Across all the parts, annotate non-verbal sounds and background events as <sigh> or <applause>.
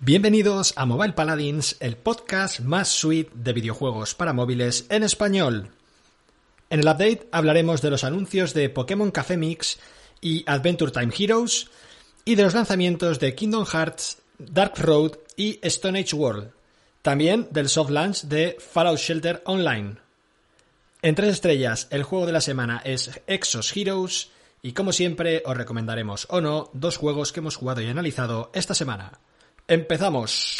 Bienvenidos a Mobile Paladins, el podcast más sweet de videojuegos para móviles en español. En el update hablaremos de los anuncios de Pokémon Café Mix y Adventure Time Heroes y de los lanzamientos de Kingdom Hearts, Dark Road y Stone Age World. También del soft launch de Fallout Shelter Online. En tres estrellas, el juego de la semana es Exos Heroes y como siempre os recomendaremos o no dos juegos que hemos jugado y analizado esta semana. ¡Empezamos!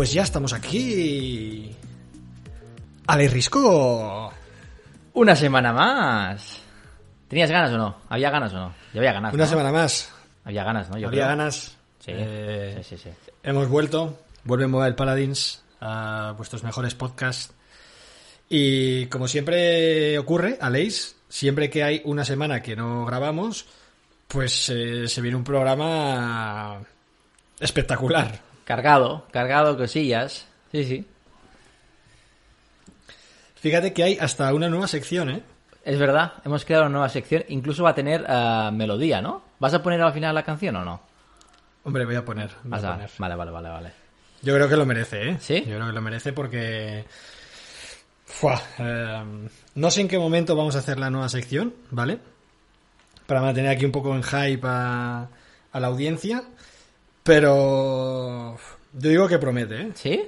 Pues ya estamos aquí. Ale Risco. Una semana más. ¿Tenías ganas o no? ¿Había ganas o no? Yo había ganas. Una ¿no? semana más. Había ganas, ¿no? Yo Había creo. ganas. Sí, Eh, sí, sí, sí. Hemos vuelto. Vuelve Mobile Paladins a vuestros mejores podcasts. Y como siempre ocurre, Aleix, siempre que hay una semana que no grabamos, pues eh, se viene un programa espectacular. Cargado, cargado cosillas. Sí, sí. Fíjate que hay hasta una nueva sección, ¿eh? Es verdad, hemos creado una nueva sección. Incluso va a tener eh, melodía, ¿no? ¿Vas a poner al final la canción o no? Hombre, voy a poner. voy a Vas a- poner. Vale, vale, vale, vale. Yo creo que lo merece, ¿eh? ¿Sí? Yo creo que lo merece porque... Fua, eh, no sé en qué momento vamos a hacer la nueva sección, ¿vale? Para mantener aquí un poco en hype a, a la audiencia. Pero... Yo digo que promete, ¿eh? ¿Sí?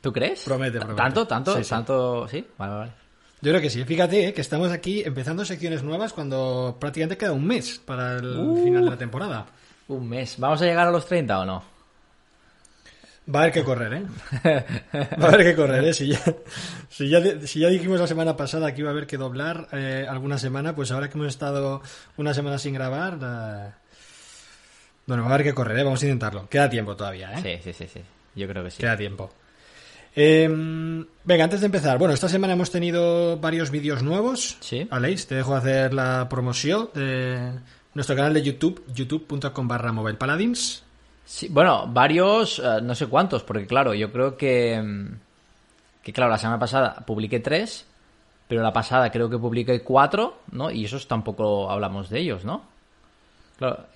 ¿Tú crees? Promete, promete. ¿Tanto, tanto, Sí, sí. tanto? Sí, vale, vale. Yo creo que sí. Fíjate ¿eh? que estamos aquí empezando secciones nuevas cuando prácticamente queda un mes para el Uh. final de la temporada. Un mes. ¿Vamos a llegar a los 30 o no? Va a haber que correr, ¿eh? Va a haber que correr, ¿eh? Si ya, si ya, si ya dijimos la semana pasada que iba a haber que doblar eh, alguna semana, pues ahora que hemos estado una semana sin grabar, bueno, va a haber que correr, ¿eh? Vamos a intentarlo. Queda tiempo todavía, ¿eh? Sí, sí, sí, sí. Yo creo que sí. Queda tiempo. Eh, venga, antes de empezar, bueno, esta semana hemos tenido varios vídeos nuevos. Sí. Aleix, te dejo hacer la promoción de nuestro canal de YouTube, youtube.com barra mobile paladins. Sí, bueno, varios, eh, no sé cuántos, porque claro, yo creo que, mm, que claro, la semana pasada publiqué tres, pero la pasada creo que publiqué cuatro, ¿no? Y esos tampoco hablamos de ellos, ¿no? Claro.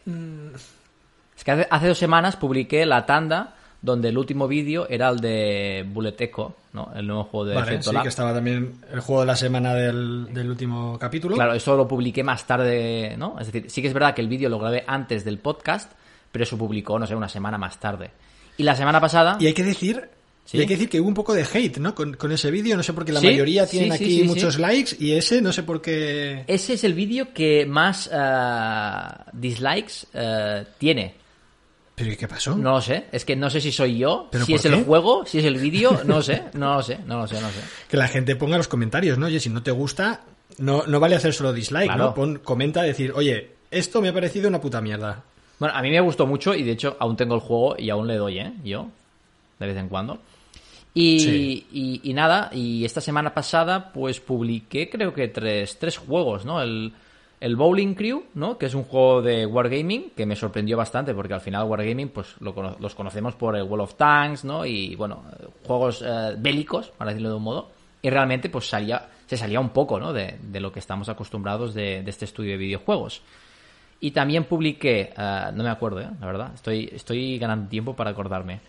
Es que hace, hace dos semanas publiqué la tanda donde el último vídeo era el de Bullet Echo, ¿no? El nuevo juego de Vale, Efecto sí, Lab. que estaba también el juego de la semana del, del último capítulo. Claro, eso lo publiqué más tarde, ¿no? Es decir, sí que es verdad que el vídeo lo grabé antes del podcast, pero eso publicó, no sé, una semana más tarde. Y la semana pasada... Y hay que decir, Sí. y hay que decir que hubo un poco de hate, ¿no? Con, con ese vídeo, no sé por qué la Sí, mayoría tienen aquí muchos likes y ese no sé por qué. Ese es el vídeo que más eh, dislikes eh, tiene. ¿Pero y qué pasó? No lo sé. Es que no sé si soy yo, ¿Pero si es el juego, si es el vídeo. No lo sé, no lo sé, no lo sé, no lo sé. <laughs> Que la gente ponga los comentarios, ¿no? Oye, si no te gusta, no, no vale hacer solo dislike, Claro. ¿no? Pon, comenta, decir, oye, esto me ha parecido una puta mierda. Bueno, a mí me gustó mucho y de hecho aún tengo el juego y aún le doy, ¿eh? Yo, de vez en cuando. Y, Sí. y, y nada, y esta semana pasada pues publiqué creo que tres, tres juegos, ¿no? El, el Bowling Crew, ¿no? Que es un juego de Wargaming que me sorprendió bastante porque al final Wargaming pues lo los conocemos por el World of Tanks, ¿no? Y bueno, juegos eh, bélicos, para decirlo de un modo. Y realmente pues salía, se salía un poco, ¿no? De, de lo que estamos acostumbrados de, de este estudio de videojuegos. Y también publiqué, eh, no me acuerdo, eh, la verdad, estoy, estoy ganando tiempo para acordarme.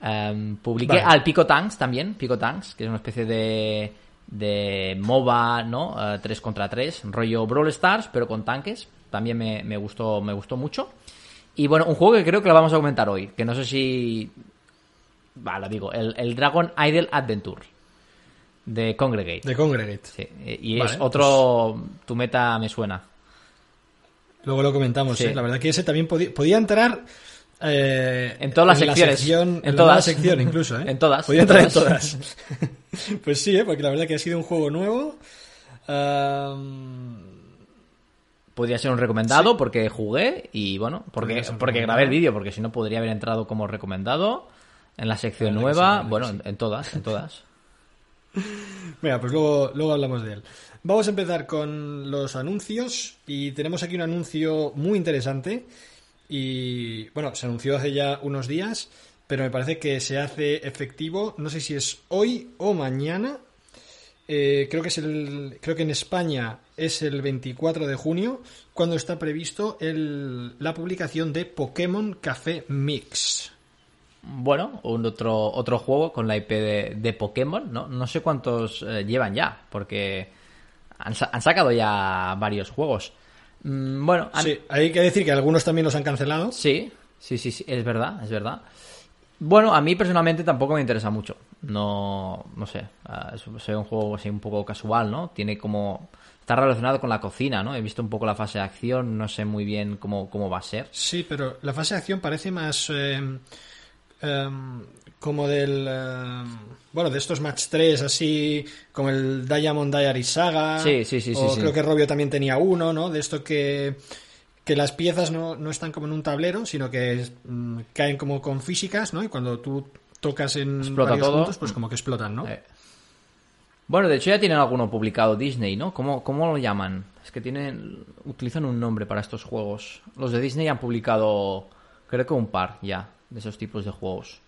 Em, publiqué Vale. al Pico Tanks también, Pico Tanks, que es una especie de, de MOBA, ¿no? Eh, 3 contra 3, rollo Brawl Stars, pero con tanques. También me, me gustó, me gustó mucho. Y bueno, un juego que creo que lo vamos a comentar hoy, que no sé si... Va, lo digo, el, el Dragon Idol Adventure de Congregate. De Congregate. Sí, eh, y Vale, es otro... Tu meta me suena. Luego lo comentamos, Sí. ¿eh? La verdad que ese también podía, podía entrar eh, En todas las la secciones. sección- En en, la todas. nueva sección incluso, ¿eh? <laughs> En todas, Podía en entrar en todas. <laughs> pues sí, ¿eh? Porque la verdad que ha sido un juego nuevo. Podría ser un recomendado porque jugué y bueno, porque, Podría porque grabé el vídeo, porque si no podría haber entrado como recomendado en la sección La nueva, la bueno, en, en todas, en todas. <laughs> Venga, pues luego, luego hablamos de él. Vamos a empezar con los anuncios y tenemos aquí un anuncio muy interesante y bueno, se anunció hace ya unos días, pero me parece que se hace efectivo, no sé si es hoy o mañana. Eh, creo que es el, creo que en España es el 24 de junio cuando está previsto el- la publicación de Pokémon Café Mix. Bueno, un otro, otro juego con la IP de, Pokémon, ¿no? No sé cuántos eh, llevan ya, porque han sacado ya varios juegos. Mm, bueno, han- Sí, hay que decir que algunos también los han cancelado. Sí, sí, sí, sí, es verdad, es verdad. Bueno, a mí personalmente tampoco me interesa mucho. No, no sé, ah, es, es un juego así un poco casual, ¿no? Tiene como... Está relacionado con la cocina, ¿no? He visto un poco la fase de acción, no sé muy bien cómo, cómo va a ser. Sí, pero la fase de acción parece más eh, em, como del... em, bueno, de estos match 3, así como el Diamond Diary Saga. Sí, sí, sí, sí, O sí. creo que Robio también tenía uno, ¿no? De esto que, que las piezas no, no están como en un tablero, sino que mm, caen como con físicas, ¿no? Y cuando tú tocas en Explota varios todo. puntos, pues como que explotan, ¿no? Eh. Bueno, de hecho ya tienen alguno publicado Disney, ¿no? ¿Cómo, cómo lo llaman? Es que tienen... Utilizan un nombre para estos juegos. Los de Disney han publicado, creo que un par ya, de esos tipos de juegos.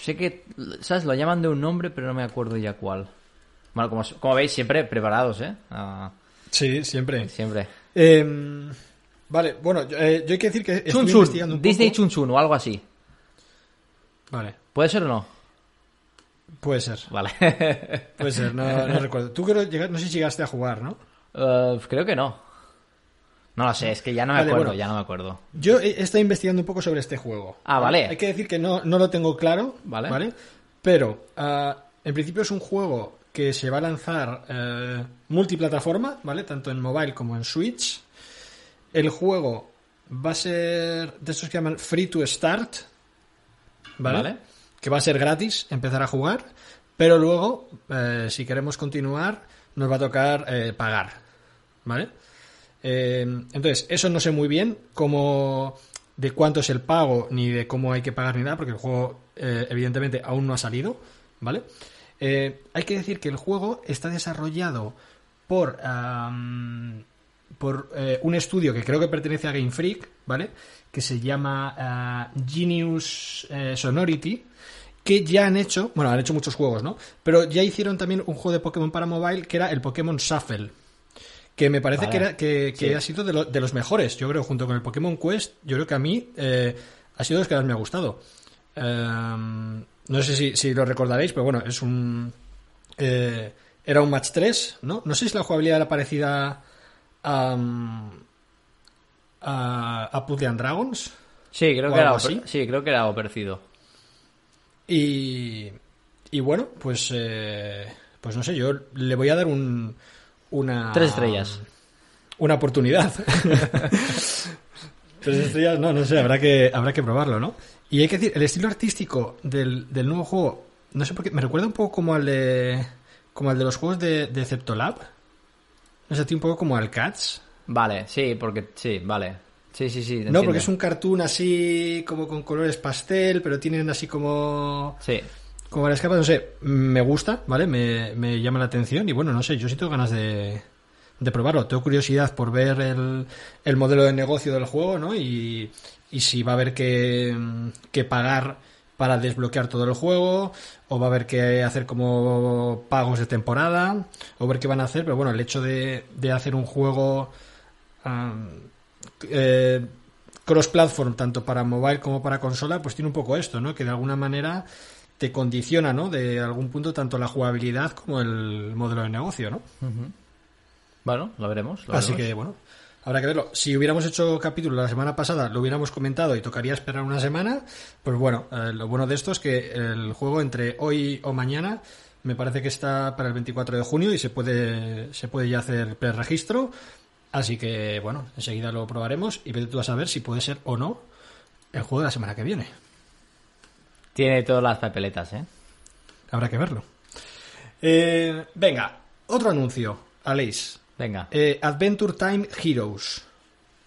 Sé que, ¿sabes? Lo llaman de un nombre, pero no me acuerdo ya cuál. Bueno, como, como veis, siempre preparados, ¿eh? Sí, siempre. siempre. Em, vale, bueno, yo, eh, yo hay que decir que estoy Chun investigando un Disney poco. Chun Chun o algo así. Vale, ¿Puede ser o no? puede ser. Vale. Puede ser, no, no <laughs> recuerdo. Tú creo no sé si llegaste a jugar, ¿no? Eh, creo que no. No lo sé, es que ya no me Vale, acuerdo, bueno. ya no me acuerdo. Yo he estado investigando un poco sobre este juego. Ah, vale. Hay que decir que no, no lo tengo claro, Vale. ¿vale? Pero ah, en principio es un juego que se va a lanzar eh, multiplataforma, ¿vale? Tanto en mobile como en Switch. El juego va a ser de estos que llaman free to start, ¿vale? Vale. Que va a ser gratis empezar a jugar, pero luego, eh, si queremos continuar, nos va a tocar eh, pagar, ¿vale? Eh, entonces, eso no sé muy bien cómo de cuánto es el pago, ni de cómo hay que pagar ni nada, porque el juego eh, evidentemente aún no ha salido, ¿vale? Eh, hay que decir que el juego está desarrollado por, por un estudio que creo que pertenece a Game Freak, ¿vale? Que se llama ah, Genius Sonority, que ya han hecho, bueno, han hecho muchos juegos, ¿no? Pero ya hicieron también un juego de Pokémon para mobile que era el Pokémon Shuffle. Que me parece Vale. que, era, que, que Sí. ha sido de, lo- de los mejores, yo creo, junto con el Pokémon Quest. Yo creo que a mí eh, ha sido de los que más me ha gustado. Ehm, no sé si, si lo recordaréis, pero bueno, es un. eh, era un match 3, ¿no? No sé si la jugabilidad era parecida a. mm, a, a Puzzle and Dragons. Sí, creo ¿O que era así? sí, creo que era algo parecido. Y, y bueno, pues, eh, pues no sé, yo le voy a dar un, una... Tres estrellas. Una oportunidad. <laughs> Tres estrellas, no, no sé, habrá que, habrá que probarlo, ¿no? Y hay que decir, el estilo artístico del, del nuevo juego, no sé por qué, me recuerda un poco como al de, como al de los juegos de, de Ceptolab. No sé, un poco como al Cats. Vale, sí, porque sí, vale. Sí, sí, sí. No, entiendo. porque es un cartoon así como con colores pastel, pero tienen así como Sí. Como las capas, no sé, me gusta, ¿vale? Me, me llama la atención y bueno, no sé, yo sí tengo ganas de, de probarlo. Tengo curiosidad por ver el, el modelo de negocio del juego, ¿no? Y, y si va a haber que, que pagar para desbloquear todo el juego, o va a haber que hacer como pagos de temporada, o ver qué van a hacer, pero bueno, el hecho de, de hacer un juego am, eh, cross-platform, tanto para mobile como para consola, pues tiene un poco esto, ¿no? Que de alguna manera te condiciona, ¿no? De algún punto tanto la jugabilidad como el modelo de negocio, ¿no? Bueno, lo veremos. lo Así veremos. que, bueno, habrá que verlo. Si hubiéramos hecho capítulo la semana pasada, lo hubiéramos comentado y tocaría esperar una semana, pues bueno, eh, lo bueno de esto es que el juego entre hoy o mañana me parece que está para el 24 de junio y se puede, se puede ya hacer preregistro. Así que, bueno, enseguida lo probaremos y vete tú a saber si puede ser o no el juego de la semana que viene. Tiene todas las papeletas, ¿eh? Habrá que verlo. Eh, venga, otro anuncio, Aleix. Venga. Eh, Adventure Time Heroes.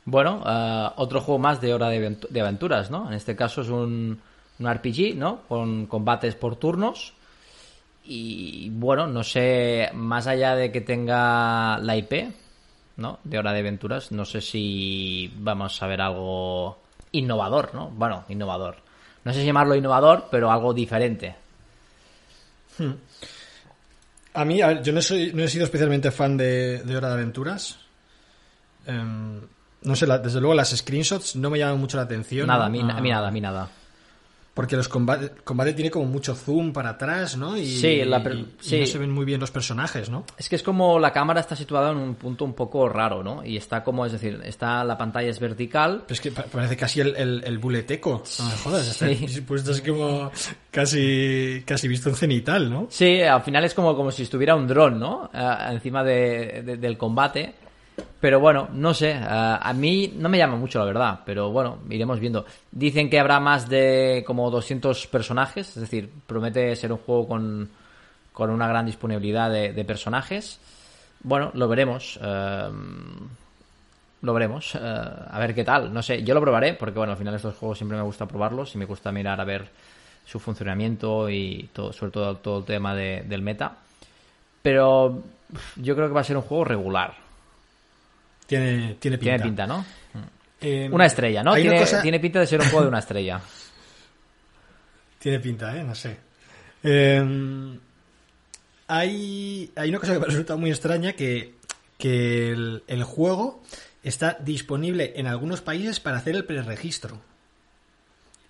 Bueno, eh, otro juego más de hora de, de aventuras, ¿no? En este caso es un, un RPG, ¿no? Con combates por turnos. Y bueno, no sé, más allá de que tenga la IP, ¿no? De hora de aventuras, no sé si vamos a ver algo innovador, ¿no? Bueno, innovador. No sé si llamarlo innovador, pero algo diferente. A mí, a ver, yo no, soy, no he sido especialmente fan de, de Hora de Aventuras. Em, no sé, la- desde luego las screenshots no me llaman mucho la atención. Nada, a mí, a mí nada, a mí nada. Porque los combates combate tiene como mucho zoom para atrás, ¿no? Y, Sí, la y no se ven muy bien los personajes, ¿no? Es que es como la cámara está situada en un punto un poco raro, ¿no? Y está como, es decir, está la pantalla es vertical. Pero es que pa- parece casi el, el, el buleteco. No me jodas, está Sí. <laughs> puesto así como casi, casi visto en cenital, ¿no? Sí, al final es como, como si estuviera un dron, ¿no? Eh, encima de- de- del combate. Pero bueno, no sé, eh, a mí no me llama mucho la verdad, pero bueno, iremos viendo. Dicen que habrá más de como 200 personajes, es decir, promete ser un juego con, con una gran disponibilidad de, personajes. Bueno, lo veremos. eh, lo veremos. eh, a ver qué tal. No sé, yo lo probaré porque, bueno, al final estos juegos siempre me gusta probarlos y me gusta mirar a ver su funcionamiento y todo, sobre todo todo el tema de- del meta. Pero yo creo que va a ser un juego regular. Tiene, tiene pinta. Tiene pinta, ¿no? Eh, Una estrella, ¿no? una Tiene, cosa- tiene pinta de ser un juego de una estrella. <laughs> Tiene pinta, ¿eh? No sé. Eh, hay, hay una cosa que me resulta muy extraña que, que el, el juego está disponible en algunos países para hacer el preregistro.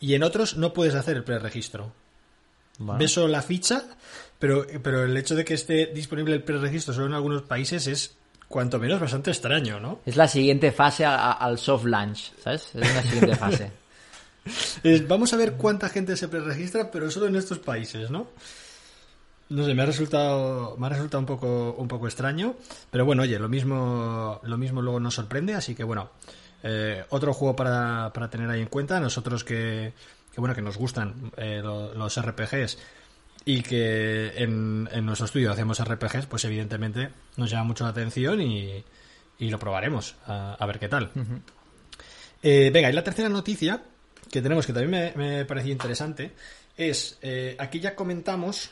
Y en otros no puedes hacer el preregistro. Bueno. Ves solo la ficha, pero, pero el hecho de que esté disponible el preregistro solo en algunos países es cuanto menos bastante extraño, ¿no? Es la siguiente fase a- a- al soft launch, ¿sabes? Es una siguiente <laughs> fase. Es, vamos a ver cuánta gente se preregistra, pero solo en estos países, ¿no? No sé, me ha resultado, me ha resultado un poco, un poco extraño, pero bueno, oye, lo mismo, lo mismo luego nos sorprende, así que bueno, eh, otro juego para, para tener ahí en cuenta, nosotros que, que bueno, que nos gustan eh, lo- los RPGs y que en, en nuestro estudio hacemos RPGs, pues evidentemente nos llama mucho la atención y, y lo probaremos, a, a ver qué tal. Eh, venga, y la tercera noticia que tenemos, que también me, me pareció interesante, es, eh, aquí ya comentamos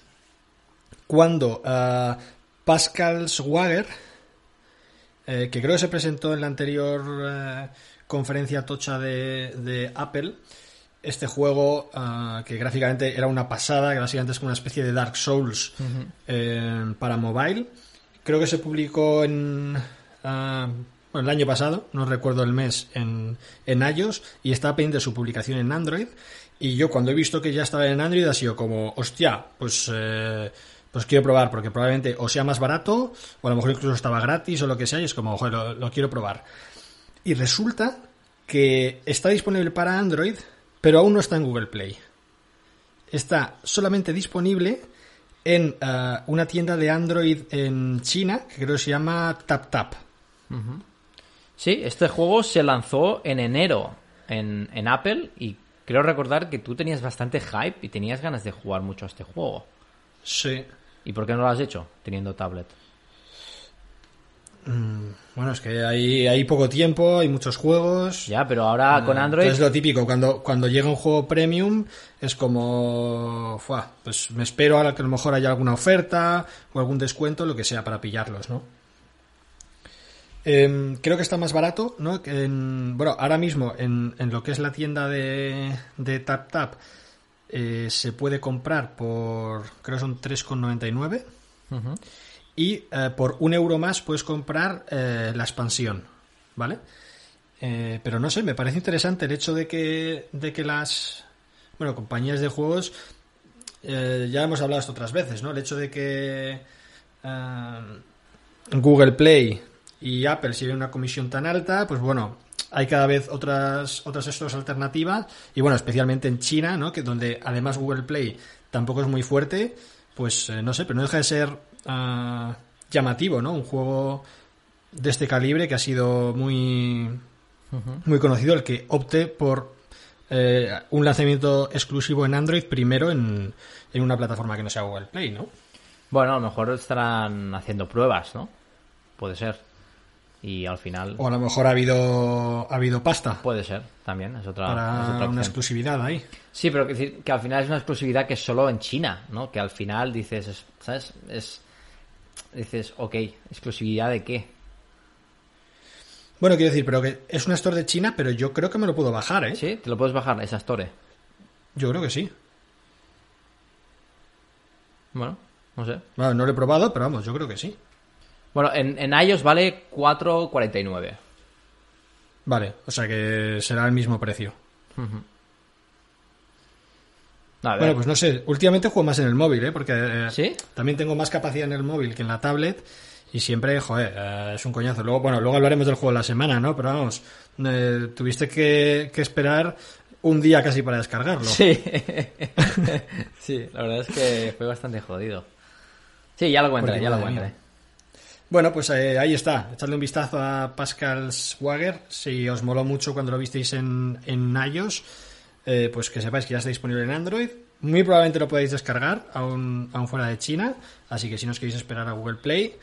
cuando ah, Pascal Schwager, eh, que creo que se presentó en la anterior conferencia tocha de, de Apple, este juego ah, que gráficamente era una pasada, que básicamente es como una especie de Dark Souls eh, para mobile. Creo que se publicó en ah, bueno, el año pasado, no recuerdo el mes, en, en iOS y estaba pendiente de su publicación en Android. Y yo cuando he visto que ya estaba en Android ha sido como, hostia, pues, eh, pues quiero probar, porque probablemente o sea más barato, o a lo mejor incluso estaba gratis o lo que sea, y es como, joder, lo, lo quiero probar. Y resulta que está disponible para Android, pero aún no está en Google Play. Está solamente disponible en eh, una tienda de Android en China, que creo que se llama TapTap. Sí, este juego se lanzó en enero en, en Apple y creo recordar que tú tenías bastante hype y tenías ganas de jugar mucho a este juego. Sí. ¿Y por qué no lo has hecho teniendo tablet? Bueno, es que hay, hay poco tiempo, hay muchos juegos. Ya, pero ahora con Ah, Android... Es lo típico, cuando, cuando llega un juego premium es como, pues me espero a que a lo mejor haya alguna oferta o algún descuento, lo que sea, para pillarlos, ¿no? Em, creo que está más barato, ¿no? En- bueno, ahora mismo en, en lo que es la tienda de, de TapTap eh, se puede comprar por, creo que son 3,99 Ujú. Y eh, por un euro más puedes comprar eh, la expansión, ¿vale? Eh, pero no sé, me parece interesante el hecho de que, de que las bueno, compañías de juegos, eh, ya hemos hablado esto otras veces, ¿no? El hecho de que Google Play y Apple siguen una comisión tan alta, pues bueno, hay cada vez otras otras stores alternativas y bueno, especialmente en China, ¿no? Que donde además Google Play tampoco es muy fuerte, pues no sé, pero no deja de ser ah, llamativo, ¿no? Un juego de este calibre que ha sido muy muy conocido el que opte por eh, un lanzamiento exclusivo en Android primero en, en una plataforma que no sea Google Play, ¿no? Bueno, a lo mejor estarán haciendo pruebas, ¿no? Puede ser. Y al final. O a lo mejor ha habido, ha habido pasta. Puede ser, también. Es otra, para una exclusividad ahí. Sí, pero que, que al final es una exclusividad que es solo en China, ¿no? Que al final dices, ¿sabes? Es. Dices, ok, ¿exclusividad de qué? Bueno, quiero decir, pero que es una store de China, pero yo creo que me lo puedo bajar, ¿eh? Sí, te lo puedes bajar, esa store. Yo creo que sí. Bueno, no sé. Bueno, no lo he probado, pero vamos, yo creo que sí. Bueno, en, en iOS vale 4.49. Vale, o sea que será el mismo precio. Bueno, pues no sé, últimamente juego más en el móvil, ¿eh? Porque eh, también tengo más capacidad en el móvil que en la tablet y siempre, joder, eh, es un coñazo. Luego, bueno, luego hablaremos del juego de la semana, ¿no? Pero vamos, eh, tuviste que, esperar un día casi para descargarlo. Sí. <laughs> sí, la verdad es que fue bastante jodido. Sí, ya lo encontré, ya lo encontré. Bueno, pues ahí está. Echadle un vistazo a Pascal Swagger. Si os moló mucho cuando lo visteis en, en iOS, eh, pues que sepáis que ya está disponible en Android. Muy probablemente lo podéis descargar aún, aún fuera de China. Así que si no os queréis esperar a Google Play,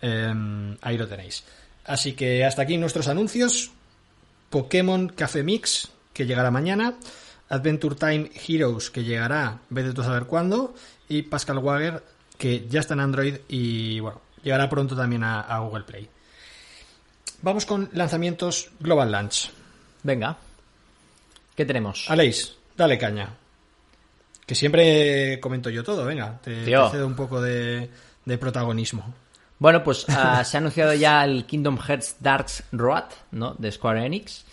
em, ahí lo tenéis. Así que hasta aquí nuestros anuncios. Pokémon Café Mix, que llegará mañana. Adventure Time Heroes, que llegará, vete tú a saber cuándo. Y Pascal Wager, que ya está en Android y bueno, llegará pronto también a, a Google Play. Vamos con lanzamientos Global Launch. Venga. ¿Qué tenemos? Aleix, dale caña. Que siempre comento yo todo, venga, te, cedo un poco de, protagonismo. Bueno, pues ah, se ha anunciado ya el Kingdom Hearts Darks Road, ¿no? De Square Enix.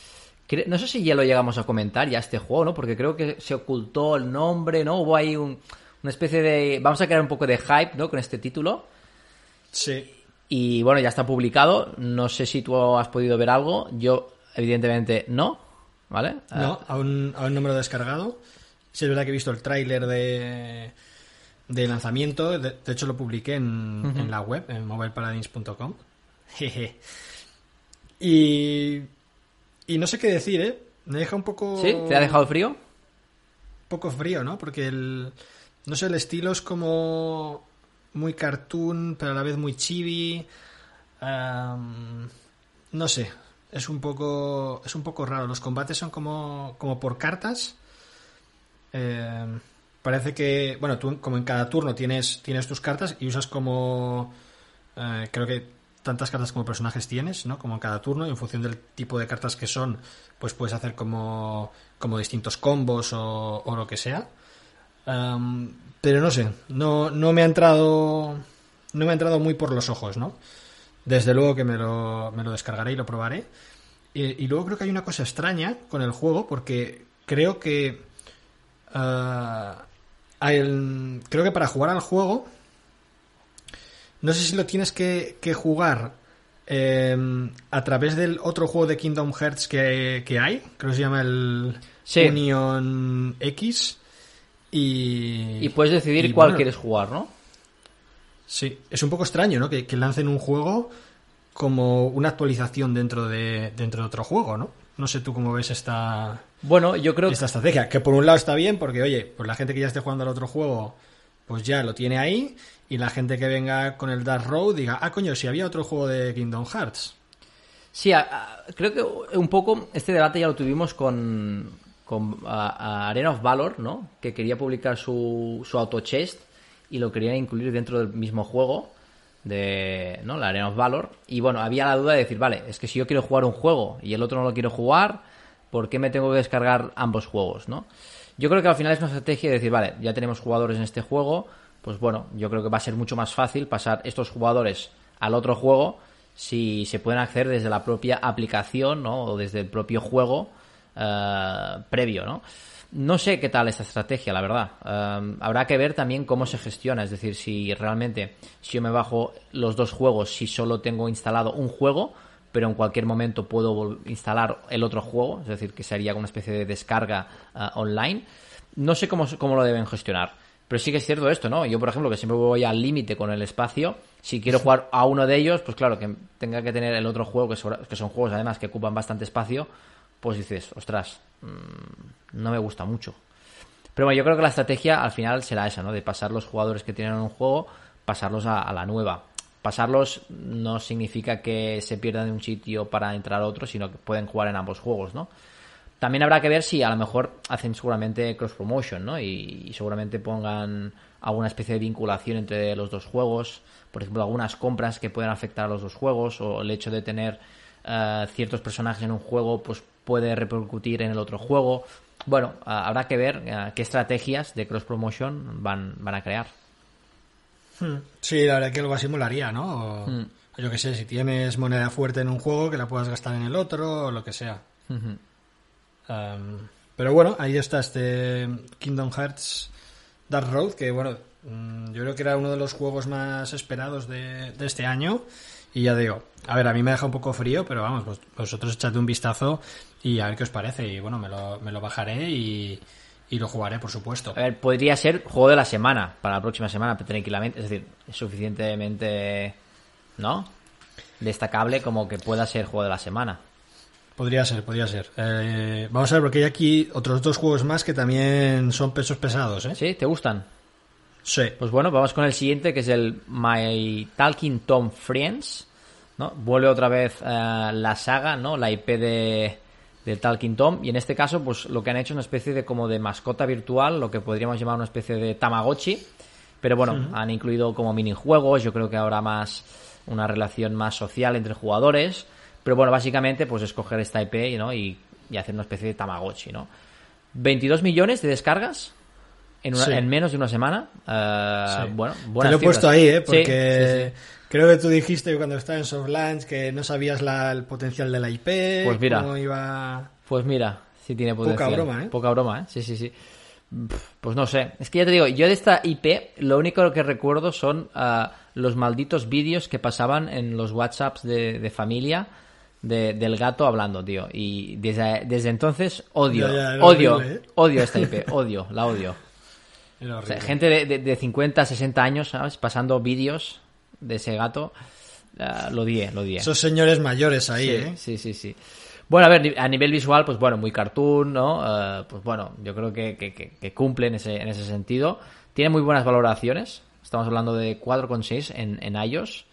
No sé si ya lo llegamos a comentar, ya este juego, ¿no? Porque creo que se ocultó el nombre, ¿no? Hubo ahí una especie de... Vamos a crear un poco de hype, ¿no? Con este título. Sí. Y bueno, ya está publicado. No sé si tú has podido ver algo. Yo, evidentemente, no. ¿Vale? No, aún, aún no me lo he descargado. Sí es verdad que he visto el tráiler de, de lanzamiento. De, hecho, lo publiqué en, la web, en mobileparadise.com. <laughs> y, y no sé qué decir, ¿eh? Me deja un poco... ¿Sí? ¿Te ha dejado frío? Un poco frío, ¿no? Porque el... No sé, el estilo es como muy cartoon, pero a la vez muy chibi. no sé, es un poco es un poco raro. Los combates son como, como por cartas. Eh, parece que, bueno, tú como en cada turno tienes, tienes tus cartas y usas como, eh, creo que tantas cartas como personajes tienes, ¿no? Como en cada turno y en función del tipo de cartas que son, pues puedes hacer como, como distintos combos o, o lo que sea. pero no sé, no, no me ha entrado, no me ha entrado muy por los ojos, ¿no? Desde luego que me lo, me lo descargaré y lo probaré. Y, luego creo que hay una cosa extraña con el juego, porque creo que. Uh, creo que para jugar al juego. No sé si lo tienes que, jugar em, a través del otro juego de Kingdom Hearts que, hay. Creo que se llama el Union X. Y, y puedes decidir cuál quieres jugar, ¿no? Sí, es un poco extraño, ¿no? Que, lancen un juego como una actualización dentro de, dentro de otro juego, ¿no? No sé tú cómo ves esta, bueno, yo creo esta estrategia. Que por un lado está bien, porque oye, pues la gente que ya esté jugando al otro juego, pues ya lo tiene ahí. Y la gente que venga con el Dark Road diga, ah, coño, si había otro juego de Kingdom Hearts. Sí, creo que un poco este debate ya lo tuvimos con, con Arena of Valor, ¿no? Que quería publicar su, su auto chest y lo querían incluir dentro del mismo juego de ¿no? la Arena of Valor. Y bueno, había la duda de decir, vale, es que si yo quiero jugar un juego y el otro no lo quiero jugar, ¿por qué me tengo que descargar ambos juegos? ¿no? Yo creo que al final es una estrategia de decir, vale, ya tenemos jugadores en este juego, pues bueno, yo creo que va a ser mucho más fácil pasar estos jugadores al otro juego si se pueden acceder desde la propia aplicación ¿no? o desde el propio juego eh, previo, ¿no? No sé qué tal esta estrategia, la verdad. habrá que ver también cómo se gestiona, es decir, si realmente, si yo me bajo los dos juegos, si solo tengo instalado un juego, pero en cualquier momento puedo instalar el otro juego, es decir, que sería una especie de descarga ah, online. No sé cómo, cómo lo deben gestionar. Pero sí que es cierto esto, ¿no? Yo, por ejemplo, que siempre voy al límite con el espacio, si quiero jugar a uno de ellos, pues claro, que tenga que tener el otro juego, que son juegos además que ocupan bastante espacio, pues dices, ostras, mm, no me gusta mucho. Pero bueno, yo creo que la estrategia al final será esa, ¿no? De pasar los jugadores que tienen un juego, pasarlos a, la nueva. pasarlos no significa que se pierdan de un sitio para entrar a otro, sino que pueden jugar en ambos juegos, ¿no? También habrá que ver si a lo mejor hacen seguramente cross promotion, ¿no? Y, seguramente pongan alguna especie de vinculación entre los dos juegos, por ejemplo, algunas compras que pueden afectar a los dos juegos o el hecho de tener eh, ciertos personajes en un juego, pues puede repercutir en el otro juego. Bueno, habrá que ver eh, qué estrategias de cross promotion van, van a crear. Hmm. Sí, la verdad que algo así molaría, ¿no? Hmm. Yo que sé, si tienes moneda fuerte en un juego, que la puedas gastar en el otro, o lo que sea. pero bueno, ahí está este Kingdom Hearts Dark Road, que bueno, mm, yo creo que era uno de los juegos más esperados de, de este año. Y ya digo, a ver, a mí me deja un poco frío, pero vamos, vosotros echad un vistazo y a ver qué os parece. Y bueno, me lo, me lo bajaré y, y lo jugaré, por supuesto. A ver, podría ser juego de la semana, para la próxima semana, tranquilamente. Es decir, es suficientemente, ¿no? Destacable como que pueda ser juego de la semana. Podría ser, podría ser. Eh, vamos a ver, porque hay aquí otros dos juegos más que también son pesos pesados, ¿eh? ¿Sí? ¿Te gustan? Sí. Pues bueno, vamos con el siguiente, que es el My Talking Tom Friends, ¿no? Vuelve otra vez eh, la saga, ¿no? La IP de del Talking Tom y en este caso pues lo que han hecho es una especie de como de mascota virtual, lo que podríamos llamar una especie de Tamagotchi, pero bueno, han incluido como minijuegos, yo creo que habrá más una relación más social entre jugadores, pero bueno, básicamente pues escoger esta IP ¿no? y, hacer una especie de Tamagotchi, ¿no? 22 millones de descargas en, en menos de una semana. Uh, Bueno, Te lo he puesto ahí, ¿eh? Porque creo que tú dijiste cuando estaba en Softlands que no sabías la, el potencial de la IP. Pues mira. Cómo iba... Pues mira, sí tiene potencial. Poca broma, ¿eh? Poca broma, ¿eh? Sí, sí, sí. Pues no sé. Es que ya te digo, yo de esta IP lo único que recuerdo son uh, los malditos vídeos que pasaban en los WhatsApps de, de familia del gato hablando, tío. Y desde, desde entonces odio, odio, ¿eh? odio esta IP, odio, la odio <laughs> gente de, de, 50, 60 años, ¿sabes? Pasando vídeos de ese gato. Uh, lo die, lo die. Esos señores mayores ahí, sí, ¿eh? Sí, sí, sí. Bueno, a ver, a nivel visual, pues bueno, muy cartoon, ¿no? Uh, pues bueno, yo creo que, que, que, cumple en ese, en ese sentido. Tiene muy buenas valoraciones. Estamos hablando de 4,6 en, en iOS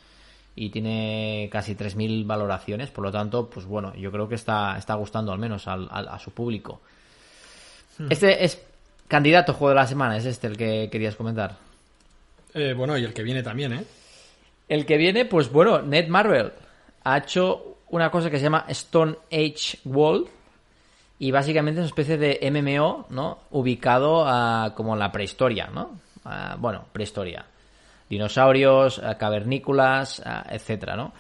y tiene casi 3.000 valoraciones. Por lo tanto, pues bueno, yo creo que está, está gustando al menos al, a su público. Hmm. Este es Candidato juego de la semana, es este el que querías comentar. Eh, bueno, y el que viene también, ¿eh? El que viene, pues bueno, Net Marvel ha hecho una cosa que se llama Stone Age World y básicamente es una especie de MMO, ¿no? Ubicado a, como la prehistoria, ¿no? bueno, prehistoria. Dinosaurios, cavernícolas, etcétera, ¿no?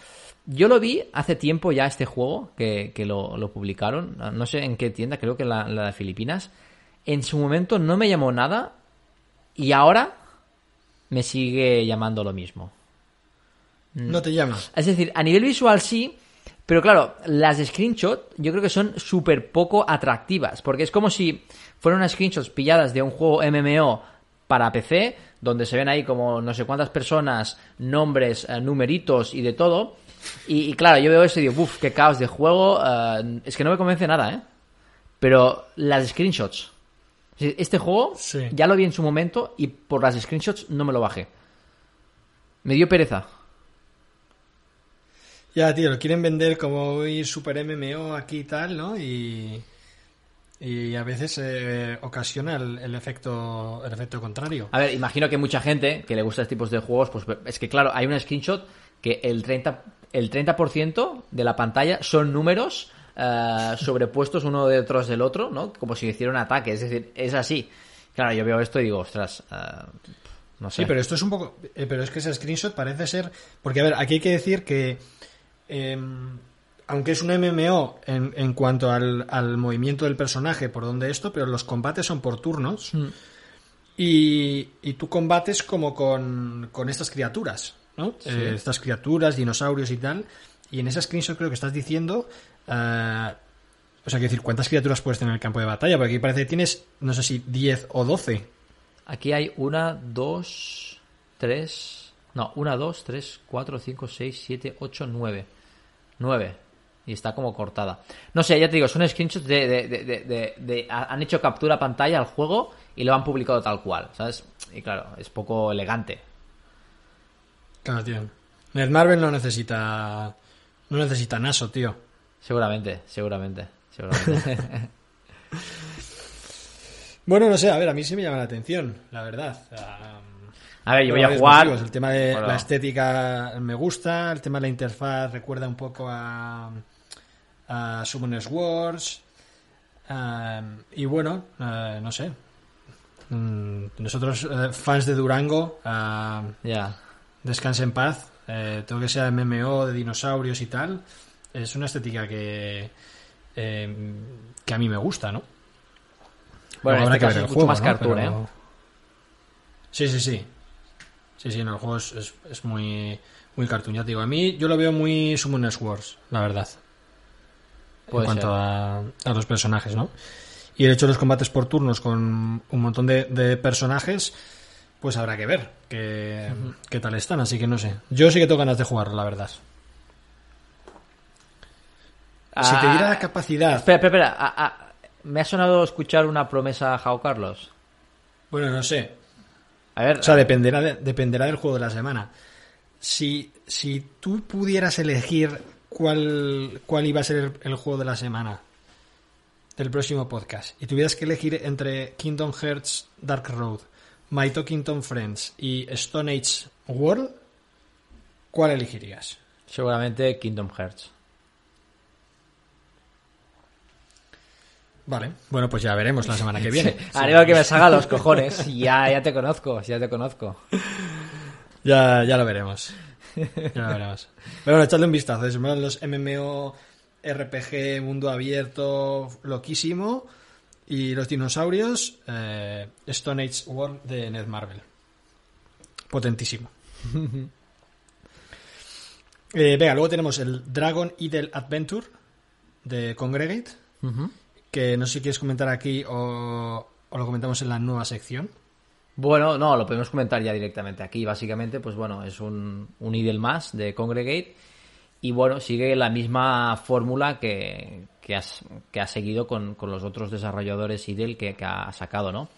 Yo lo vi hace tiempo ya este juego que, lo, publicaron, no sé en qué tienda, creo que la, la de Filipinas en su momento no me llamó nada y ahora me sigue llamando lo mismo. No te llama. Es decir, a nivel visual sí, pero claro, las screenshots yo creo que son súper poco atractivas, porque es como si fueran unas screenshots pilladas de un juego MMO para PC, donde se ven ahí como no sé cuántas personas, nombres, eh, numeritos y de todo. Y, claro, yo veo eso y digo, uff, qué caos de juego. Eh, es que no me convence nada, ¿eh? Pero las screenshots este juego ya lo vi en su momento y por las screenshots no me lo bajé. Me dio pereza. Ya, tío, lo quieren vender como ir super MMO aquí y tal, ¿no? Y, y a veces eh, ocasiona el, efecto el efecto contrario. A ver, imagino que mucha gente que le gusta este tipo de juegos, pues es que claro, hay una screenshot que el 30%, el 30 de la pantalla son números eh, <laughs> sobrepuestos uno detrás del otro, ¿no? Como si hiciera un ataque. Es decir, es así. Claro, yo veo esto y digo, ostras, eh, no sé. Sí, pero esto es un poco. Eh, pero es que ese screenshot parece ser. Porque, a ver, aquí hay que decir que. Em, aunque es un MMO en, en cuanto al, movimiento del personaje, por donde esto, pero los combates son por turnos. Mm. Y, y, tú combates como con, con estas criaturas, ¿no? estas criaturas, dinosaurios y tal. Y en ese screenshot creo que estás diciendo Uh, o sea, quiero decir, ¿cuántas criaturas puedes tener en el campo de batalla? Porque aquí parece que tienes, no sé si 10 o 12. Aquí hay una, dos, tres. No, una, dos, tres, cuatro, cinco, seis, siete, ocho, nueve. Nueve. Y está como cortada. No sé, ya te digo, son screenshots de, de, de, de, Han hecho captura pantalla al juego y lo han publicado tal cual, ¿sabes? Y claro, es poco elegante. Claro, tío. Netmarble no necesita. No necesita Naso, tío. Seguramente, seguramente, seguramente. <laughs> Bueno, no sé, a ver, a mí sí me llama la atención, la verdad. Ah, A ver, yo voy a jugar. motivos. El tema de Bueno. la estética me gusta, el tema de la interfaz recuerda un poco a, a Summoners Wars. ah, y bueno, ah, no sé. Mm, Nosotros, eh, fans de Durango, ah, Ya. descanse en paz. Eh, todo que sea MMO de dinosaurios y tal, es una estética que, eh, que a mí me gusta, ¿no? Bueno, en este caso es mucho más ¿no? cartoon, Pero- ¿eh? Sí, sí, sí. Sí, sí, no, el juego es, es- es muy, muy cartoon. Ya te digo, a mí yo lo veo muy Summoners Wars, la verdad. Puede en cuanto a, a los personajes, ¿no? Y el hecho de los combates por turnos con un montón de, de personajes, pues habrá que ver qué, qué tal están, así que no sé. Yo sí que tengo ganas de jugarlo, la verdad. Si te Ah, diera la capacidad... Espera, espera, espera. ah, ah, me ha sonado escuchar una promesa a Jao Carlos. Bueno, no sé. A ver, O sea, dependerá, de- dependerá del juego de la semana. Si, si tú pudieras elegir cuál, cuál iba a ser el, el juego de la semana del próximo podcast y tuvieras que elegir entre Kingdom Hearts Dark Road, My Talking Tom Friends y Stone Age World, ¿cuál elegirías? seguramente Kingdom Hearts. Vale, bueno, pues ya veremos la semana que viene. <laughs> Haré lo que me salga los <laughs> cojones. Ya, ya te conozco, ya te conozco. Ya, ya lo veremos. Ya lo veremos. Pero bueno, echadle un vistazo. Es los MMO RPG, mundo abierto, loquísimo. Y los dinosaurios, eh, Stone Age World de Netmarble. Potentísimo. <laughs> Eh, venga, luego tenemos el Dragon Idle Adventure de Congregate. Que no sé si quieres comentar aquí o, lo comentamos en la nueva sección. Bueno, no, lo podemos comentar ya directamente aquí. Básicamente, pues bueno, es un, un idle más de Congregate. Y bueno, sigue la misma fórmula que, que, has- que ha seguido con, con los otros desarrolladores idle que, ha sacado, ¿no?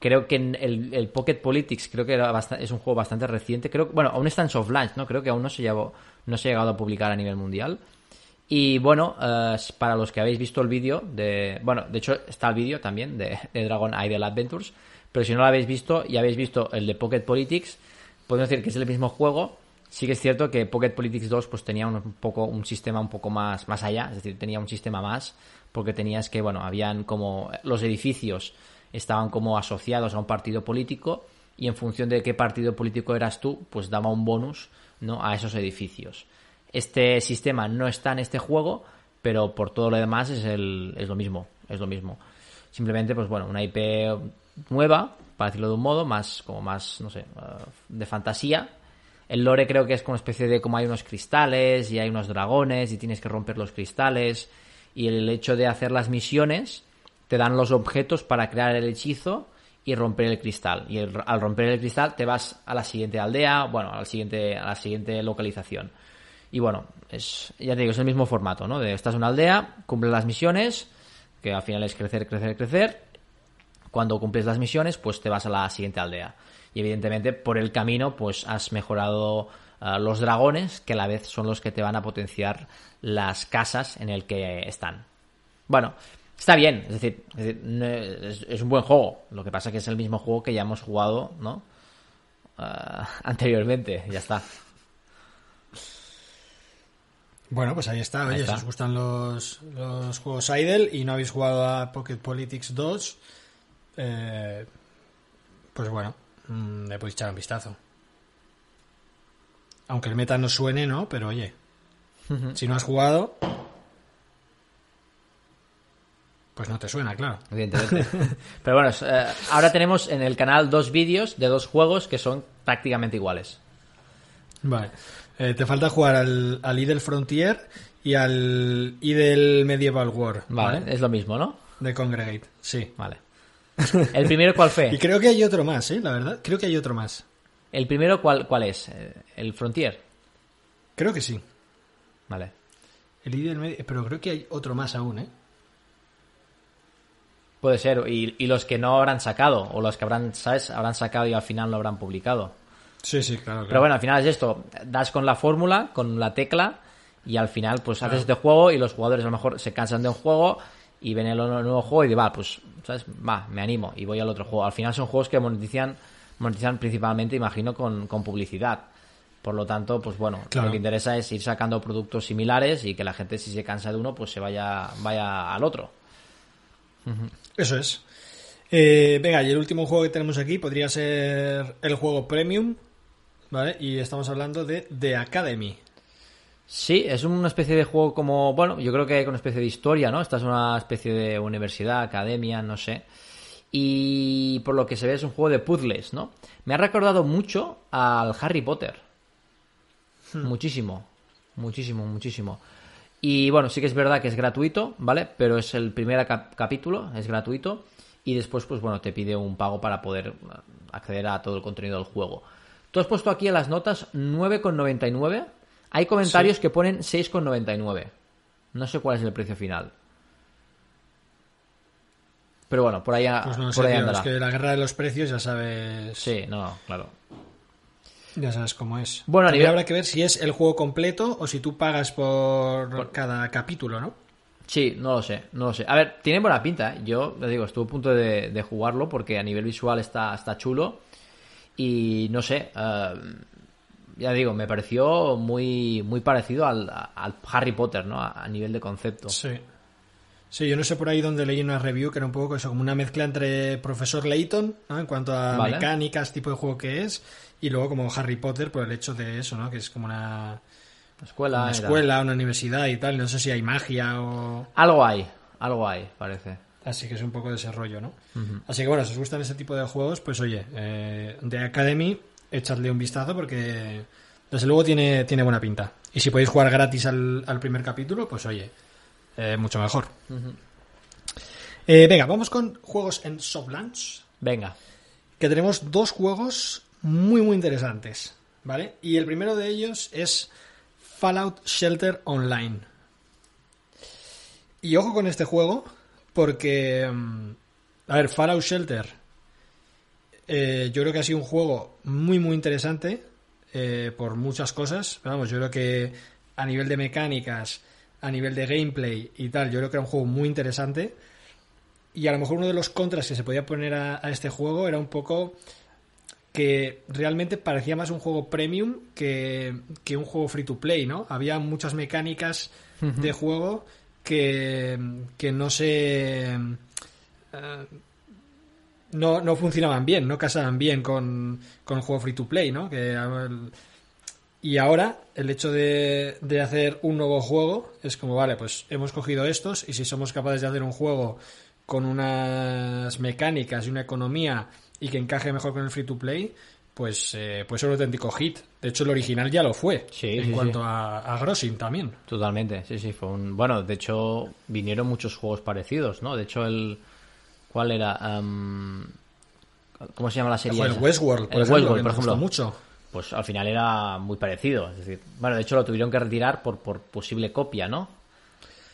Creo que en el, Pocket Politics creo que era basta- es un juego bastante reciente. Creo bueno, aún está en soft launch, ¿no? Creo que aún no se, llevó, no se ha llegado a publicar a nivel mundial. Y bueno, eh, para los que habéis visto el vídeo de... Bueno, de hecho está el vídeo también de, Dragon Idle Adventures, pero si no lo habéis visto y habéis visto el de Pocket Politics, podemos decir que es el mismo juego. Sí que es cierto que Pocket Politics 2 pues tenía un poco un sistema un poco más más allá, es decir, tenía un sistema más porque tenías que, bueno, habían como los edificios estaban como asociados a un partido político y en función de qué partido político eras tú, pues daba un bonus, ¿no? a esos edificios. Este sistema no está en este juego, pero por todo lo demás es, el, es lo mismo, es lo mismo. Simplemente, pues bueno, una IP nueva, para decirlo de un modo, más, como más, no sé, uh, de fantasía. El lore creo que es como una especie de como hay unos cristales y hay unos dragones y tienes que romper los cristales. Y el hecho de hacer las misiones te dan los objetos para crear el hechizo y romper el cristal. Y el- al romper el cristal te vas a la siguiente aldea, bueno, a la siguiente, a la siguiente localización. Y bueno, es, ya te digo, es el mismo formato, ¿no? De estás en una aldea, cumples las misiones, que al final es crecer, crecer, crecer. Cuando cumples las misiones, pues te vas a la siguiente aldea. Y evidentemente, por el camino, pues has mejorado ah, los dragones, que a la vez son los que te van a potenciar las casas en el que están. Bueno, está bien, es decir, es, es- es un buen juego. Lo que pasa que es el mismo juego que ya hemos jugado, ¿no? Ah, <laughs> anteriormente, ya está. Bueno, pues ahí está. Oye, está. si os gustan los, los juegos idle y no habéis jugado a Pocket Politics 2, eh, pues bueno, mm, le podéis echar un vistazo. Aunque el meta no suene, ¿no? Pero oye, si no has jugado, pues no te suena, claro. evidentemente. <laughs> Pero bueno, eh, ahora tenemos en el canal dos vídeos de dos juegos que son prácticamente iguales. Vale. Eh, te falta jugar al, al Idle Frontier y al Idle Medieval War, Vale, ¿vale? es lo mismo, ¿no? De Congregate, sí. Vale. ¿El primero cuál <laughs> Y fue? creo que hay otro más, ¿eh? La verdad, creo que hay otro más. ¿El primero cuál, cuál es? Eh, ¿El Frontier? Creo que sí. Vale. El Idle Medi- pero creo que hay otro más aún, ¿eh? Puede ser. Y, y los que no habrán sacado, o los que habrán, ¿sabes? Habrán sacado y al final lo habrán publicado. Sí, sí, claro. Pero bueno, al final es esto, das con la fórmula, con la tecla, y al final pues haces este juego y los jugadores a lo mejor se cansan de un juego y ven el nuevo juego y dicen, va, pues, ¿sabes? Va, me animo y voy al otro juego. Al final son juegos que monetizan, monetizan principalmente, imagino, con, con publicidad. Por lo tanto, pues bueno, Claro. lo que interesa es ir sacando productos similares y que la gente si se cansa de uno, pues se vaya, vaya al otro. Eso es. Eh, venga, y el último juego que tenemos aquí podría ser el juego Premium, ¿vale? Y estamos hablando de The Academy. Sí, es una especie de juego como, bueno, yo creo que hay una especie de historia, ¿no? Esta es una especie de universidad, academia, no sé. Y por lo que se ve es un juego de puzzles, ¿no? Me ha recordado mucho al Harry Potter. Muchísimo, muchísimo, muchísimo. Y bueno, sí que es verdad que es gratuito, ¿vale? Pero es el primer cap- capítulo, es gratuito. Y después, pues bueno, te pide un pago para poder eh, acceder a todo el contenido del juego. Tú has puesto aquí en las notas 9,99. Hay comentarios que ponen 6,99. No sé cuál es el precio final. Pero bueno, por ahí, Pues no sé, por ahí tío, andará. es que la guerra de los precios ya sabes, Sí, no, claro. ya sabes cómo es. Bueno, a nivel- habrá que ver si es el juego completo o si tú pagas por, cada capítulo, ¿no? Sí, no lo sé, no lo sé. A ver, tiene buena pinta, ¿eh? Yo, te digo, estuve a punto de, de jugarlo porque a nivel visual está, está chulo. Y no sé, eh, ya digo, me pareció muy, muy parecido al, al Harry Potter, ¿no? A, a nivel de concepto. Sí. Sí, yo no sé por ahí donde leí una review que era un poco eso, como una mezcla entre Profesor Layton, ¿no? En cuanto a Vale. mecánicas, tipo de juego que es, y luego como Harry Potter por el hecho de eso, ¿no? Que es como una, Escuela. una escuela, una universidad y tal. No sé si hay magia o... Algo hay, algo hay, parece. Así que es un poco de ese rollo, ¿no? Así que bueno, si os gustan ese tipo de juegos, pues oye, eh, The Academy, echadle un vistazo porque desde luego tiene, tiene buena pinta. Y si podéis jugar gratis al, al primer capítulo, pues oye, eh, mucho mejor. Eh, venga, vamos con juegos en soft launch, Venga, que tenemos dos juegos muy muy interesantes, ¿vale? Y el primero de ellos es Fallout Shelter Online. Y ojo con este juego, porque, mm, a ver, Fallout Shelter, eh, yo creo que ha sido un juego muy muy interesante eh, por muchas cosas. Pero vamos, yo creo que a nivel de mecánicas, a nivel de gameplay y tal, yo creo que era un juego muy interesante. Y a lo mejor uno de los contras que se podía poner a, a este juego era un poco que realmente parecía más un juego premium que, que un juego free to play, ¿no? Había muchas mecánicas de juego que, que no se... eh, no, no funcionaban bien, no casaban bien con, con el juego free to play, ¿no? Que, el- y ahora el hecho de, de hacer un nuevo juego es como, vale, pues hemos cogido estos y si somos capaces de hacer un juego con unas mecánicas y una economía y que encaje mejor con el free to play, pues eh, pues es un auténtico hit. De hecho, el original ya lo fue. Sí, en sí, cuanto a, a grossing también. totalmente, sí, sí, fue un... Bueno, de hecho, vinieron muchos juegos parecidos, ¿no? De hecho, el... ¿Cuál era? Am, ¿Cómo se llama la serie? El esa? Westworld, por el ejemplo, Westworld, por ejemplo. mucho. Pues al final era muy parecido. Es decir, bueno, de hecho lo tuvieron que retirar por, por posible copia, ¿no?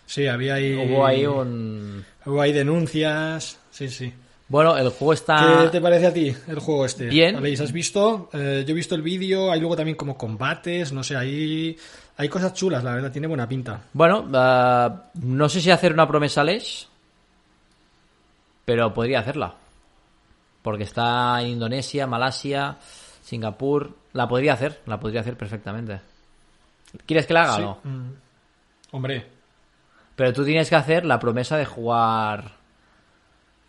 Sí, había ahí... Hubo ahí un... Hubo ahí denuncias. Sí, sí. Bueno, el juego está... ¿Qué te parece a ti el juego este? Bien. ¿Aleix, ¿Has visto? Eh, yo he visto el vídeo, hay luego también como combates, no sé, ahí hay cosas chulas, la verdad, tiene buena pinta. Bueno, ah, no sé si hacer una promesa Lesh, pero podría hacerla. Porque está en Indonesia, Malasia, Singapur. La podría hacer, la podría hacer perfectamente. ¿Quieres que la haga Sí. o no? Mm. Hombre, Pero tú tienes que hacer la promesa de jugar.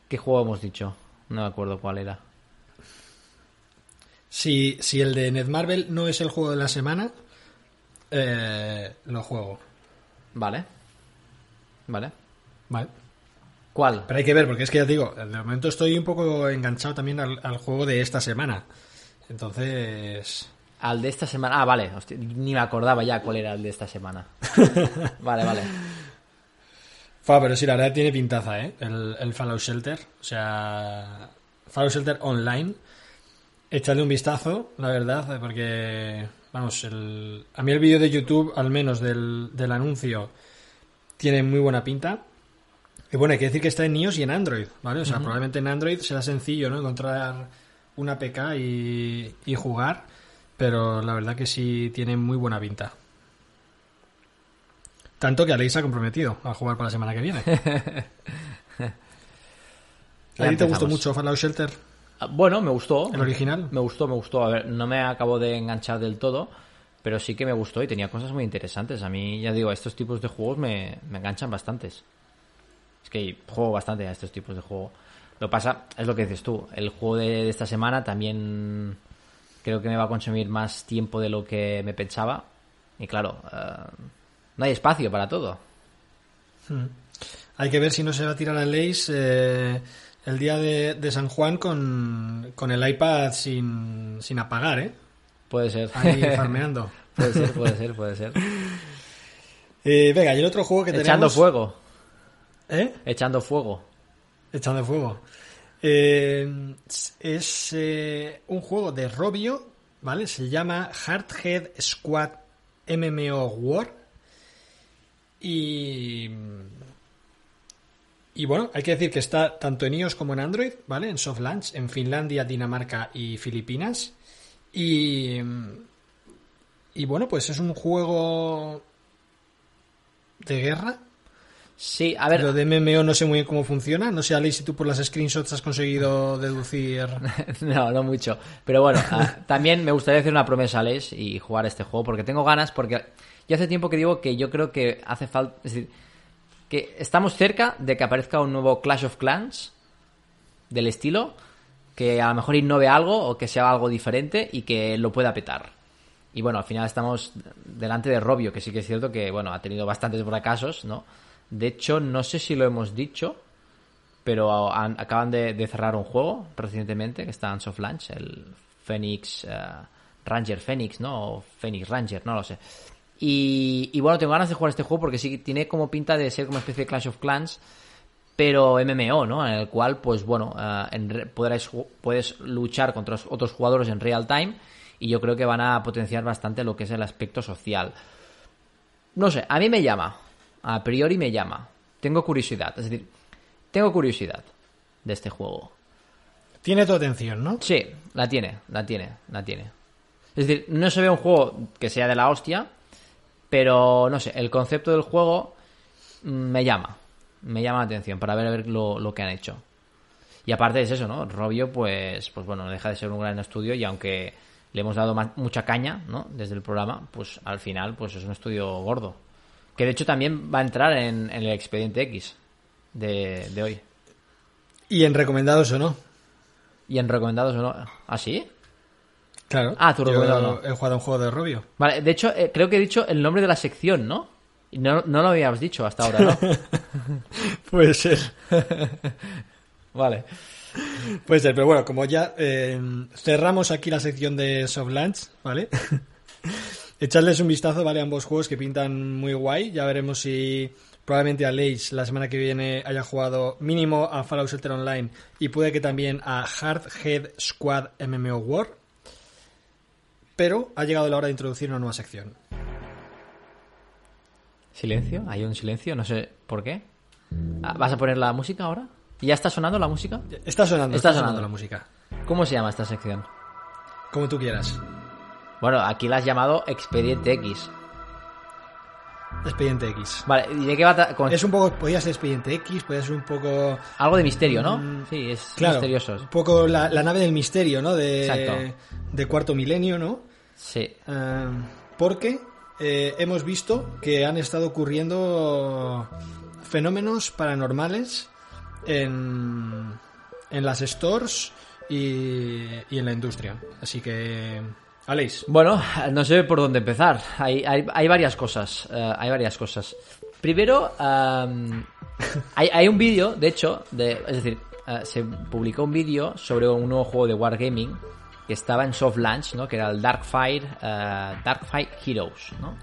¿Qué juego hemos dicho? No me acuerdo cuál era. si, si el de Netmarble no es el juego de la semana, eh, lo juego. Vale. Vale. Vale. ¿Cuál? Pero hay que ver, porque es que ya te digo, de momento estoy un poco enganchado también al, al juego de esta semana. Entonces, Al de esta semana. Ah, vale. hostia, ni me acordaba ya cuál era el de esta semana. <laughs> vale, vale. Fa, pero sí, la verdad tiene pintaza, ¿eh? El, el Fallout Shelter. O sea, Fallout Shelter Online. Echadle un vistazo, la verdad, eh, porque, vamos, el, a mí el vídeo de YouTube, al menos del, del anuncio, tiene muy buena pinta. Y bueno, hay que decir que está en iOS y en Android, ¿vale? O sea, probablemente en Android será sencillo, ¿no? Encontrar una PK y, y jugar. pero la verdad que sí tiene muy buena pinta. Tanto que Aleix se ha comprometido a jugar para la semana que viene. <laughs> ¿A ti te gustó mucho Fallout Shelter? Ah, Bueno, me gustó. ¿El original? Me gustó, me gustó. A ver, no me acabo de enganchar del todo, pero sí que me gustó y tenía cosas muy interesantes. A mí, ya digo, estos tipos de juegos me, me enganchan bastantes. Es que juego bastante a estos tipos de juego. Lo pasa, es lo que dices tú. El juego de, de esta semana también creo que me va a consumir más tiempo de lo que me pensaba. Y claro, eh, no hay espacio para todo. Hay que ver si no se va a tirar a Leis eh, el día de, de San Juan con, con el iPad sin, sin apagar, ¿eh? Puede ser. Ahí <laughs> farmeando. puede ser, puede ser, puede ser. <laughs> Eh, venga, y el otro juego que Echando tenemos... fuego. ¿Eh? Echando fuego. Echando fuego. Eh, es eh, un juego de Robio, ¿vale? Se llama Hardhead Squad MMO War. Y. Y bueno, hay que decir que está tanto en iOS como en Android, ¿vale? En soft launch, en Finlandia, Dinamarca y Filipinas. Y. Y bueno, pues es un juego de guerra, Sí, a ver, Lo de MMO no sé muy bien cómo funciona. No sé, Ali, si tú por las screenshots has conseguido <laughs> deducir. no, no mucho. Pero bueno, ah, también me gustaría hacer una promesa a Les y jugar este juego porque tengo ganas, porque ya hace tiempo que digo que yo creo que hace falta, es decir, que estamos cerca de que aparezca un nuevo Clash of Clans del estilo, que a lo mejor innove algo o que sea algo diferente y que lo pueda petar. Y bueno, al final estamos delante de Robio, que sí que es cierto que, bueno, ha tenido bastantes fracasos, ¿no? De hecho, no sé si lo hemos dicho, pero han- acaban de, de cerrar un juego recientemente que está en soft launch, el Phoenix eh, Ranger Phoenix, ¿no? O Phoenix Ranger, no lo sé. Y, y bueno, tengo ganas de jugar este juego porque sí tiene como pinta de ser como una especie de Clash of Clans, pero MMO, ¿no? En el cual, pues bueno, eh, en podrás puedes luchar contra os- otros jugadores en real time y yo creo que van a potenciar bastante lo que es el aspecto social. No sé, a mí me llama. A priori me llama. Tengo curiosidad. Es decir, tengo curiosidad de este juego. Tiene tu atención, ¿no? Sí, la tiene, la tiene, la tiene. Es decir, no se ve un juego que sea de la hostia, pero no sé, el concepto del juego mm, me llama. Me llama la atención para ver, a ver lo, lo que han hecho. Y aparte es eso, ¿no? Robio, pues, pues bueno, no deja de ser un gran estudio y aunque le hemos dado ma- mucha caña, ¿no? Desde el programa, pues al final, pues es un estudio gordo. Que de hecho también va a entrar en, en el expediente X de, de hoy. Y en recomendados o no. Y en recomendados o no. ¿Ah, sí? Claro. Ah, tu Yo no. He jugado un juego de Robio. Vale, de hecho, eh, creo que he dicho el nombre de la sección, ¿no? No, no lo habíamos dicho hasta ahora, ¿no? <laughs> Puede ser. <laughs> vale. Puede ser, pero bueno, como ya eh, cerramos aquí la sección de Soft Launch, ¿vale? <laughs> Echarles un vistazo, ¿vale? A ambos juegos que pintan muy guay. Ya veremos si probablemente a Leis la semana que viene haya jugado mínimo a Fallout Shelter Online y puede que también a Hardhead Squad MMO War. Pero ha llegado la hora de introducir una nueva sección. Silencio, hay un silencio, no sé por qué. Ah, ¿Vas a poner la música ahora? ¿Ya está sonando la música? Está sonando, Está está, sonando. sonando la música. ¿Cómo se llama esta sección? Como tú quieras. Bueno, aquí la has llamado Expediente X. Expediente X. Vale, ¿y de qué va? con- Es un poco, podía ser Expediente X, podía ser un poco Algo de misterio, ¿no? Mm, Sí, es Claro, misterioso. un poco la, la nave del misterio, ¿no? De, Exacto. de cuarto milenio, ¿no? Sí. Eh, porque eh, hemos visto que han estado ocurriendo fenómenos paranormales en, en las stores y, y en la industria. Así que, Aleix, Bueno, no sé por dónde empezar. Hay, hay, hay varias cosas. eh, hay varias cosas. Primero, am, <laughs> hay, hay un vídeo, de hecho, de, es decir, se publicó un vídeo sobre un nuevo juego de Wargaming que estaba en soft launch, ¿no? Que era el Darkfire, eh, Darkfire Heroes, ¿no?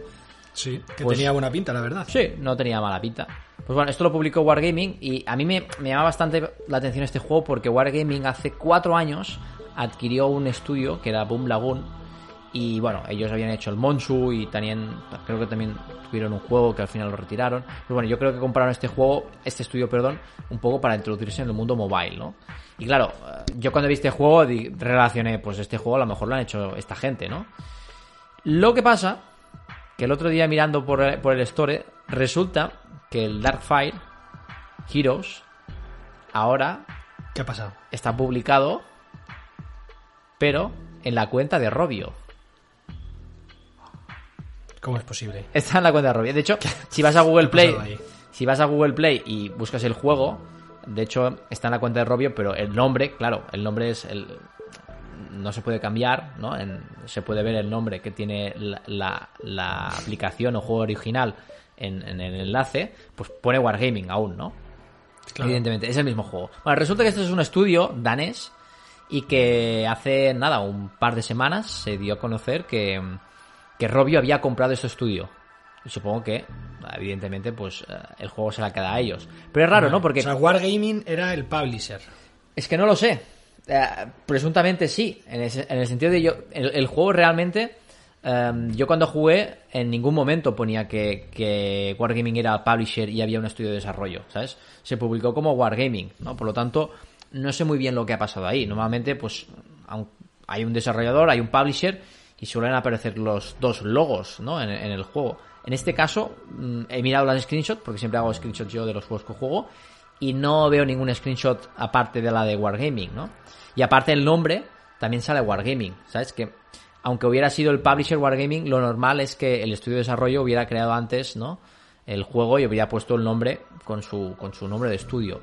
sí, que Pues- tenía buena pinta, la verdad. Sí, no tenía mala pinta. Pues bueno, esto lo publicó Wargaming y a mí me, me llama bastante la atención este juego porque Wargaming hace cuatro años adquirió un estudio que era Boom Lagoon Y bueno, ellos habían hecho el Monsu y también, creo que también tuvieron un juego que al final lo retiraron. Pero bueno, yo creo que compraron este juego, este estudio, perdón, un poco para introducirse en el mundo mobile, ¿no? Y claro, eh, yo cuando vi este juego relacioné, pues este juego a lo mejor lo han hecho esta gente, ¿no? Lo que pasa, que el otro día mirando por el, por el store, resulta que el Darkfire Heroes ahora... ¿Qué ha pasado? Está publicado, pero en la cuenta de Robio. ¿Cómo es posible? Está en la cuenta de Robio. De hecho, <laughs> si vas a Google Play, si vas a Google Play y buscas el juego, de hecho está en la cuenta de Robio, pero el nombre, claro, el nombre es el no se puede cambiar, ¿no? se puede ver el nombre que tiene la, aplicación o juego original en, el enlace, pues pone Wargaming aún, ¿no? Evidentemente, es el mismo juego. Bueno, resulta que este es un estudio danés y que hace nada, un par de semanas se dio a conocer que, que Robio había comprado este estudio. Y supongo que, evidentemente, pues eh, el juego se la queda a ellos. Pero es raro, ¿no? Porque. O sea, Wargaming era el publisher. Es que no lo sé. Eh, presuntamente sí. En, el sentido de yo. El, juego realmente. Em, yo cuando jugué, en ningún momento ponía que, que Wargaming era el publisher y había un estudio de desarrollo, ¿sabes? Se publicó como Wargaming, ¿no? Por lo tanto, no sé muy bien lo que ha pasado ahí. Normalmente, pues, hay un desarrollador, hay un publisher y suelen aparecer los dos logos, ¿no? En, el juego. En este caso, mm, he mirado las screenshots, porque siempre hago screenshots yo de los juegos que juego, y no veo ningún screenshot aparte de la de Wargaming, ¿no? Y aparte el nombre también sale Wargaming, ¿sabes? Que aunque hubiera sido el publisher Wargaming, lo normal es que el estudio de desarrollo hubiera creado antes, ¿no? El juego y hubiera puesto el nombre con su, con su nombre de estudio.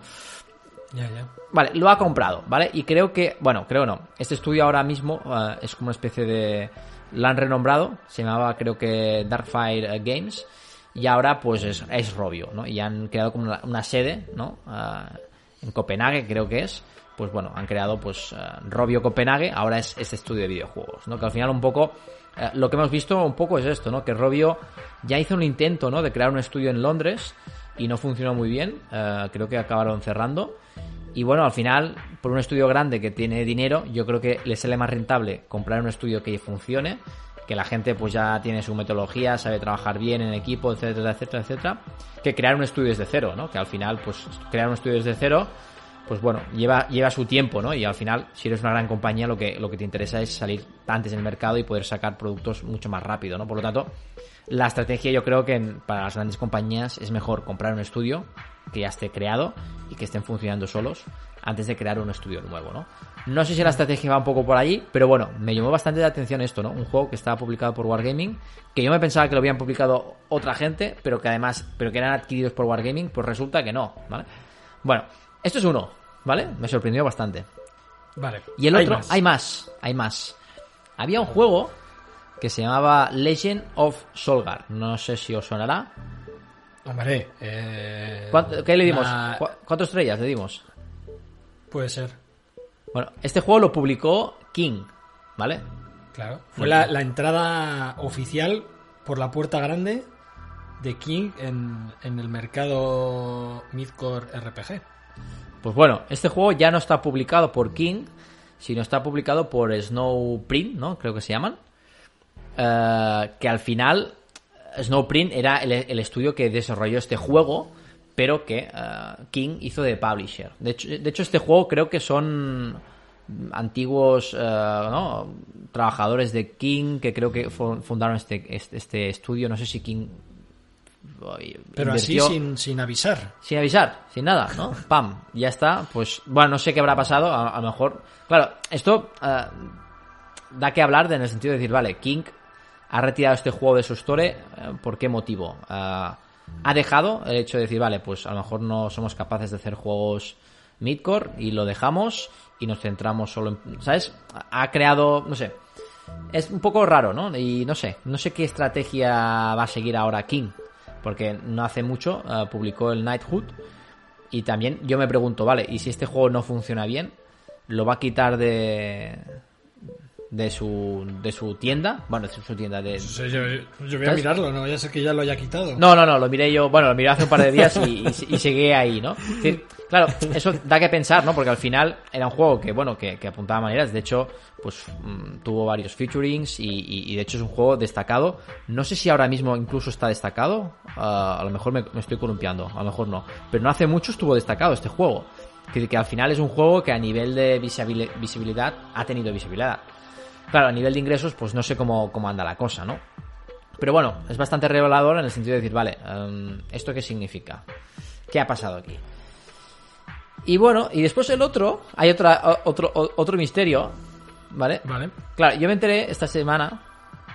Vale, lo ha comprado, ¿vale? Y creo que, bueno, creo no. Este estudio ahora mismo eh, es como una especie de. La han renombrado, se llamaba creo que Darkfire eh, Games. Y ahora pues es, es Robio, ¿no? Y han creado como una, sede, ¿no? Eh, en Copenhague creo que es. Pues bueno, han creado pues Robio Copenhague, ahora es este estudio de videojuegos, ¿no? Que al final un poco lo que hemos visto un poco es esto, ¿no? Que Robio ya hizo un intento, ¿no? De crear un estudio en Londres y no funcionó muy bien. creo que acabaron cerrando. Y bueno, al final, por un estudio grande que tiene dinero, yo creo que le sale más rentable comprar un estudio que funcione, que la gente pues ya tiene su metodología, sabe trabajar bien en equipo, etcétera, etcétera, etcétera, que crear un estudio desde cero, ¿no? Que al final, pues crear un estudio desde cero, pues bueno, lleva, lleva su tiempo, ¿no? Y al final, si eres una gran compañía, lo que, lo que te interesa es salir antes en el mercado y poder sacar productos mucho más rápido, ¿no? Por lo tanto, la estrategia yo creo que para las grandes compañías es mejor comprar un estudio que ya esté creado y que estén funcionando solos antes de crear un estudio nuevo, ¿no? No sé si la estrategia va un poco por ahí, pero bueno, me llamó bastante la atención esto, ¿no? Un juego que estaba publicado por Wargaming, que yo me pensaba que lo habían publicado otra gente, pero que además, pero que eran adquiridos por Wargaming, pues resulta que no, ¿vale? Bueno, esto es uno, ¿vale? Me sorprendió bastante. Vale. Y el otro, hay más, hay más. Había un juego que se llamaba Legend of Solgar. No sé si os sonará. Hombre, eh, ¿qué le dimos? ¿Cuántas estrellas le dimos? Puede ser. Bueno, este juego lo publicó King, ¿vale? Claro. Fue la, entrada oficial por la puerta grande de King en, en el mercado Midcore RPG. Pues bueno, este juego ya no está publicado por King, sino está publicado por Snowprint, ¿no? Creo que se llaman. Eh, que al final Snowprint era el, estudio que desarrolló este juego, pero que eh, King hizo de publisher. De hecho, este juego creo que son antiguos eh, trabajadores de King que creo que fundaron este, este, este estudio. No sé si King pero así sin, sin, avisar. Sin avisar, sin nada, ¿no? <laughs> Pam, ya está. Pues bueno, no sé qué habrá pasado. A, lo mejor. Claro, esto da que hablar de, en el sentido de decir, vale, King ha retirado este juego de su store. Eh, ¿Por qué motivo? Eh, ha dejado el hecho de decir, vale, pues a lo mejor no somos capaces de hacer juegos midcore y lo dejamos y nos centramos solo en. ¿Sabes? Ha creado, no sé. Es un poco raro, ¿no? Y no sé, no sé qué estrategia va a seguir ahora King. Porque no hace mucho eh, publicó el Knighthood. Y también yo me pregunto, vale, ¿y si este juego no funciona bien? ¿Lo va a quitar de, de su, de su tienda. Bueno, de su tienda de... Sí, yo, yo voy a ¿Sabes? mirarlo, no vaya a ser que ya lo haya quitado. No, no, no, lo miré yo, bueno, lo miré hace un par de días y, y, y seguí ahí, ¿no? Es decir, claro, eso da que pensar, ¿no? Porque al final era un juego que, bueno, que, que apuntaba maneras. De hecho, pues mm, tuvo varios featurings y, y- y de hecho es un juego destacado. No sé si ahora mismo incluso está destacado. ah, a lo mejor me, me estoy columpiando, a lo mejor no. Pero no hace mucho estuvo destacado este juego. Que, que al final es un juego que a nivel de visibili- visibilidad ha tenido visibilidad. Claro, a nivel de ingresos, pues no sé cómo, cómo anda la cosa, ¿no? Pero bueno, es bastante revelador en el sentido de decir, vale, em, ¿esto qué significa? ¿Qué ha pasado aquí? Y bueno, y después el otro, hay otra, otro, otro misterio, ¿vale? Vale. Claro, yo me enteré esta semana,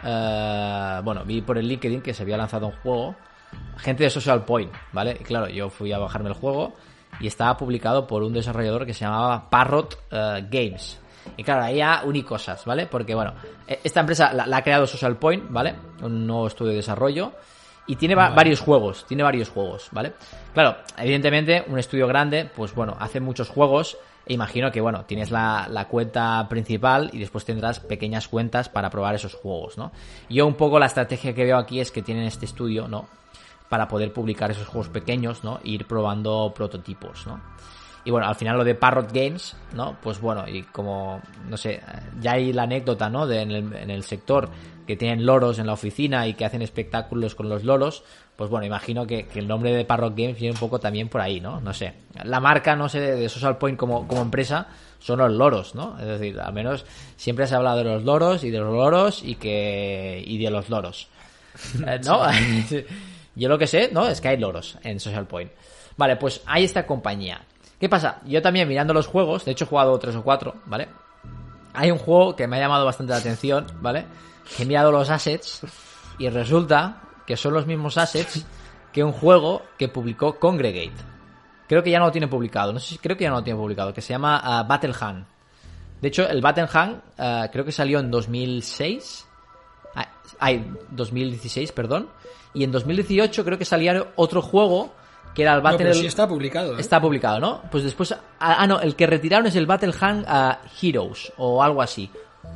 eh, bueno, vi por el LinkedIn que se había lanzado un juego, gente de Social Point, ¿vale? Y claro, yo fui a bajarme el juego y estaba publicado por un desarrollador que se llamaba Parrot eh, Games. Y claro, ahí ya uní cosas, ¿vale? Porque bueno, e- esta empresa la, la ha creado Social Point, ¿vale? Un nuevo estudio de desarrollo. Y tiene va- varios juegos, tiene varios juegos, ¿vale? Claro, evidentemente, un estudio grande, pues bueno, hace muchos juegos. E imagino que, bueno, tienes la, la cuenta principal y después tendrás pequeñas cuentas para probar esos juegos, ¿no? Yo un poco la estrategia que veo aquí es que tienen este estudio, ¿no? Para poder publicar esos juegos pequeños, ¿no? E ir probando prototipos, ¿no? Y bueno, al final lo de Parrot Games, ¿no? Pues bueno, y como, no sé, ya hay la anécdota, ¿no? De en, el, en el sector que tienen loros en la oficina y que hacen espectáculos con los loros, pues bueno, imagino que, que el nombre de Parrot Games viene un poco también por ahí, ¿no? No sé. La marca, no sé, de Social Point como, como empresa son los loros, ¿no? Es decir, al menos siempre se ha hablado de los loros y de los loros y que y de los loros. Eh, ¿No? <laughs> Yo lo que sé, ¿no? Es que hay loros en Social Point. Vale, pues hay esta compañía. ¿Qué pasa? Yo también mirando los juegos, de hecho he jugado tres o cuatro, ¿vale? Hay un juego que me ha llamado bastante la atención, ¿vale? He mirado los assets y resulta que son los mismos assets que un juego que publicó Congregate. Creo que ya no lo tiene publicado, no sé si creo que ya no lo tiene publicado, que se llama ah, Battle Hand. De hecho, el Battle Hand ah, creo que salió en 2006. Ah, Ay, 2016, perdón. Y en 2018 creo que salía otro juego que era el No, pero sí está publicado. ¿eh? Está publicado, ¿no? Pues después. Ah, ah, no, el que retiraron es el Battle Hand ah, Heroes o algo así.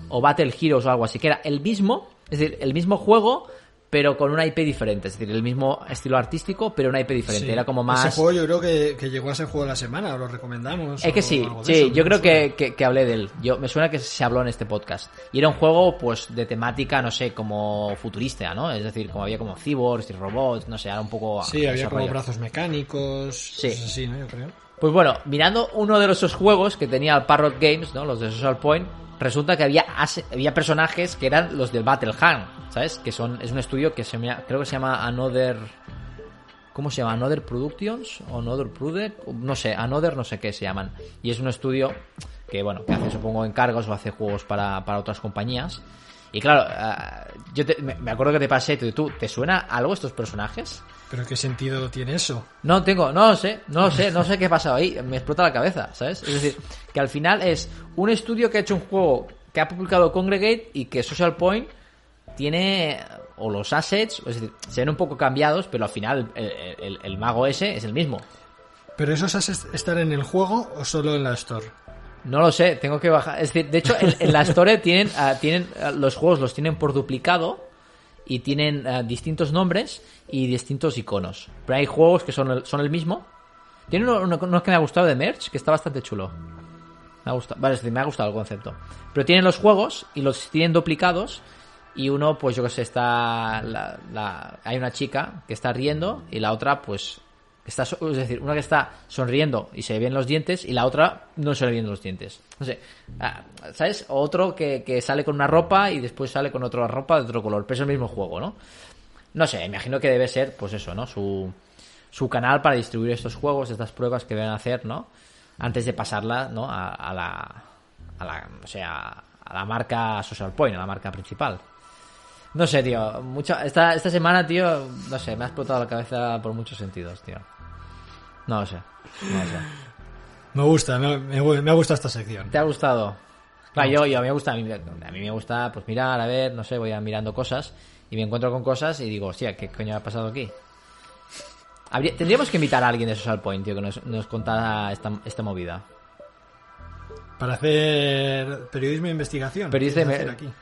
O Battle Heroes o algo así. Que era el mismo, es decir, el mismo juego, pero con una IP diferente. Es decir, el mismo estilo artístico, pero una IP diferente. Sí. Era como más. Ese juego yo creo que, que llegó a ser juego de la semana, lo recomendamos. Es que sí, sí, eso, yo creo que, que- que hablé de él. Yo, me suena que se habló en este podcast. Y era un juego, pues, de temática, no sé, como futurista, ¿no? Es decir, como había como cyborgs y robots, no sé, era un poco... Sí, había como rollo. brazos mecánicos. Sí. así, ¿no? Yo creo. Pues bueno, mirando uno de esos juegos que tenía el Parrot Games, ¿no? Los de Social Point, resulta que había, había personajes que eran los del Battle Hand, ¿sabes? Que son, es un estudio que se llama, creo que se llama Another... ¿Cómo se llama? Another Productions o Another Product, no sé, Another no sé qué se llaman. Y es un estudio que, bueno, que hace supongo encargos o hace juegos para, para otras compañías. Y claro, ah, yo te- me me acuerdo que te pasé, tú, tú, ¿te suena algo estos personajes? Pero ¿qué sentido tiene eso? No tengo, no lo sé, no lo sé, no sé qué ha pasado ahí, me explota la cabeza, ¿sabes? Es decir, que al final es un estudio que ha hecho un juego que ha publicado Congregate y que Social Point tiene, o los assets, es decir, se ven un poco cambiados, pero al final el, el- el mago ese es el mismo. ¿Pero esos assets están en el juego o solo en la store? No lo sé, tengo que bajar. Es decir, de hecho, en, en la Store tienen, ah, tienen ah, los juegos los tienen por duplicado y tienen ah, distintos nombres y distintos iconos. Pero hay juegos que son el, son el mismo. Tiene uno, uno- uno que me ha gustado de Merch, que está bastante chulo. Me ha gustado, vale, es decir, me ha gustado el concepto. Pero tienen los juegos y los tienen duplicados. Y uno, pues yo que sé, está. hay una chica que está riendo y la otra, pues. Está, es decir, una que está sonriendo y se le ven los dientes y la otra no se le los dientes. No sé, ah, ¿sabes? Otro que, que sale con una ropa y después sale con otra ropa de otro color, pero es el mismo juego, ¿no? No sé, imagino que debe ser, pues eso, ¿no? Su, su canal para distribuir estos juegos, estas pruebas que deben hacer, ¿no? Antes de pasarla, ¿no? A, a la, a la, o sea, a la marca Social Point, a la marca principal. No sé, tío. Mucho, esta, esta semana, tío, no sé, me ha explotado la cabeza por muchos sentidos, tío. No lo sé. No lo sé. Me gusta, me, me- me ha gustado esta sección. ¿Te ha gustado? Claro, yo, yo, a mí me gusta, a mí, a mí me gusta, pues mirar, a ver, no sé, voy a mirando cosas y me encuentro con cosas y digo, hostia, ¿qué coño ha pasado aquí? Habría- tendríamos que invitar a alguien de Social Point, tío, que nos, nos contara esta, esta movida. Para hacer periodismo de investigación. Periodismo de ¿quieres me- hacer aquí?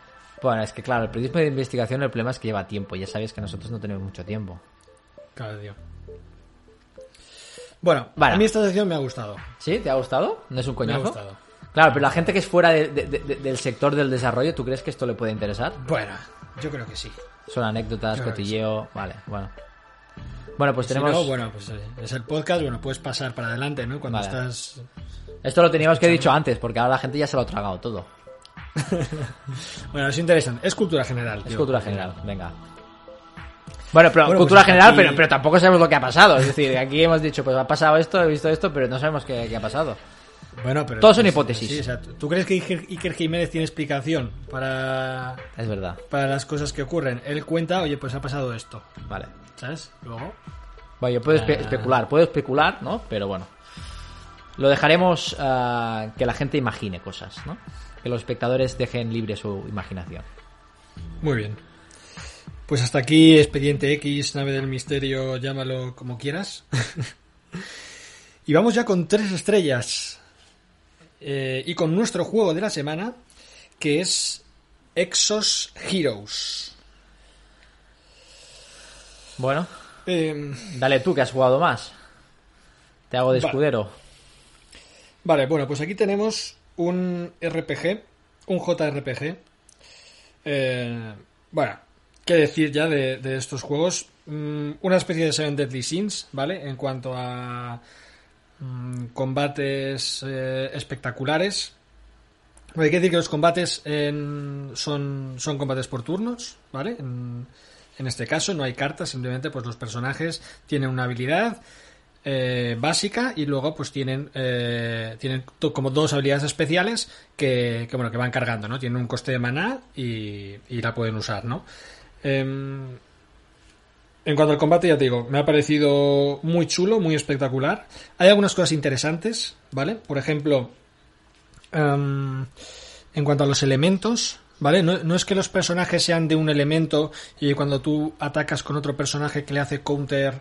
Bueno, es que claro, el periodismo de investigación el problema es que lleva tiempo. Ya sabes que nosotros no tenemos mucho tiempo. Claro, tío. Bueno, Vale. a mí esta sección me ha gustado. ¿Sí? ¿Te ha gustado? ¿No es un Me ha coñazo? gustado. Claro, pero la gente que es fuera de- de- de- del sector del desarrollo, ¿tú crees que esto le puede interesar? Bueno, yo creo que sí. Son anécdotas, cotilleo. Vale, bueno. Bueno, pues Si tenemos. no, bueno, pues eh, es el podcast, bueno, puedes pasar para adelante, ¿no? Cuando Vale. estás... Esto lo teníamos que haber dicho antes, porque ahora la gente ya se lo ha tragado todo. <laughs> Bueno, es interesante. Es cultura general. Es tío. cultura general, venga. Bueno, pero Bueno, cultura pues general, aquí- pero, pero tampoco sabemos lo que ha pasado. Es decir, aquí hemos dicho, pues ha pasado esto, he visto esto, pero no sabemos qué, qué ha pasado. Bueno, pero... Todos son pues, hipótesis. sí, o sea, ¿Tú crees que Iker, Iker Jiménez tiene explicación para, Es verdad. para las cosas que ocurren? Él cuenta, oye, pues ha pasado esto. Vale. ¿Sabes? Luego... Bueno, yo puedo espe- especular, puedo especular, ¿no? Pero bueno. Lo dejaremos ah, que la gente imagine cosas, ¿no? Que los espectadores dejen libre su imaginación. Muy bien. Pues hasta aquí Expediente X, Nave del Misterio, llámalo como quieras. <laughs> y vamos ya con tres estrellas. Eh, y con nuestro juego de la semana, que es Exos Heroes. Bueno, Eh, dale tú que has jugado más. Te hago de Vale. escudero. vale, bueno, pues aquí tenemos un RPG, un JRPG. Eh, bueno, qué decir ya de, estos juegos. Mm, una especie de Seven Deadly Sins, ¿vale? En cuanto a mm, combates eh, espectaculares. Hay que decir que los combates en- son, son combates por turnos, ¿vale? En, este caso no hay cartas, simplemente pues los personajes tienen una habilidad eh, básica y luego pues tienen eh, tienen como dos habilidades especiales que, que, bueno que van cargando, ¿no? Tienen un coste de maná y, y la pueden usar, ¿no? Em, en cuanto al combate, ya te digo, me ha parecido muy chulo, muy espectacular. Hay algunas cosas interesantes, ¿vale? Por ejemplo, em, en cuanto a los elementos, ¿vale? No, es que los personajes sean de un elemento y cuando tú atacas con otro personaje que le hace counter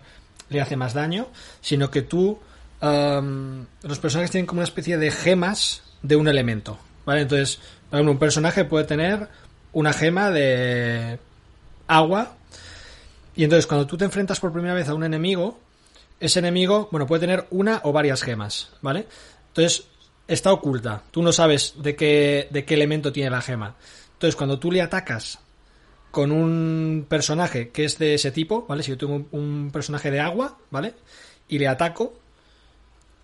le hace más daño, sino que tú em, los personajes tienen como una especie de gemas de un elemento, ¿vale? Entonces, por un personaje puede tener una gema de agua y entonces cuando tú te enfrentas por primera vez a un enemigo, ese enemigo, bueno, puede tener una o varias gemas, ¿vale? Entonces, está oculta. Tú no sabes de qué, de qué elemento tiene la gema. Entonces, cuando tú le atacas con un personaje que es de ese tipo, ¿vale? Si yo tengo un, personaje de agua, ¿vale? Y le ataco,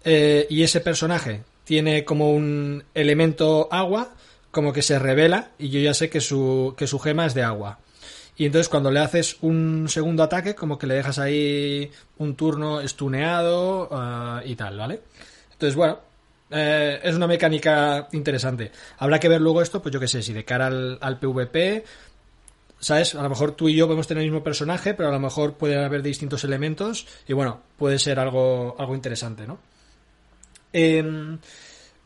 eh, y ese personaje tiene como un elemento agua, como que se revela, y yo ya sé que su, que su gema es de agua. Y entonces cuando le haces un segundo ataque, como que le dejas ahí un turno estuneado ah, y tal, ¿vale? Entonces, bueno, eh, es una mecánica interesante. Habrá que ver luego esto, pues yo qué sé, si de cara al, PvP, ¿sabes? A lo mejor tú y yo podemos tener el mismo personaje, pero a lo mejor pueden haber distintos elementos y bueno, puede ser algo, algo interesante, ¿no? Em,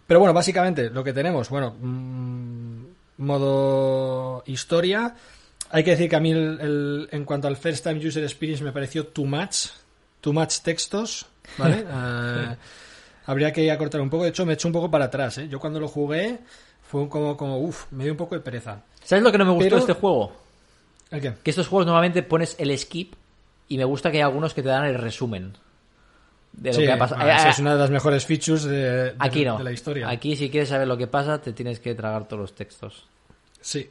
pero bueno, básicamente lo que tenemos, bueno, mm, modo historia. Hay que decir que a mí el- el- en cuanto al First Time User Experience me pareció too much, too much textos, ¿vale? Eh, <laughs> habría que acortar un poco. De hecho, me he hecho un poco para atrás, ¿eh? Yo cuando lo jugué fue como, como uff, me dio un poco de pereza. ¿Sabes lo que no me gustó de este juego? ¿El qué? Que estos juegos normalmente pones el skip y me gusta que hay algunos que te dan el resumen de lo Sí, que ha pasado. ah, esa Eh, es una de las mejores features de, de- Aquí no. de la historia. Aquí si quieres saber lo que pasa te tienes que tragar todos los textos. Sí.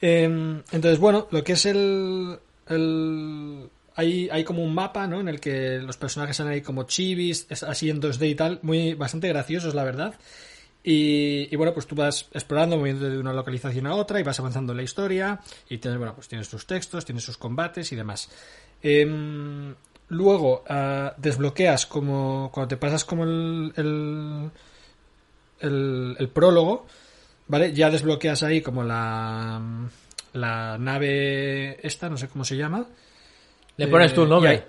Em, entonces, bueno, lo que es el. el hay, hay como un mapa, ¿no? En el que los personajes son ahí como chivis, así en 2D y tal, muy bastante graciosos, la verdad. Y, y bueno, pues tú vas explorando, moviendo de una localización a otra y vas avanzando en la historia. Y tienes, bueno, pues tienes tus textos, tienes sus combates y demás. Em, luego ah, desbloqueas como. Cuando te pasas como el, el, el, el prólogo, ¿vale? Ya desbloqueas ahí como la, la nave esta, no sé cómo se llama. Le pones tú el Eh, nombre.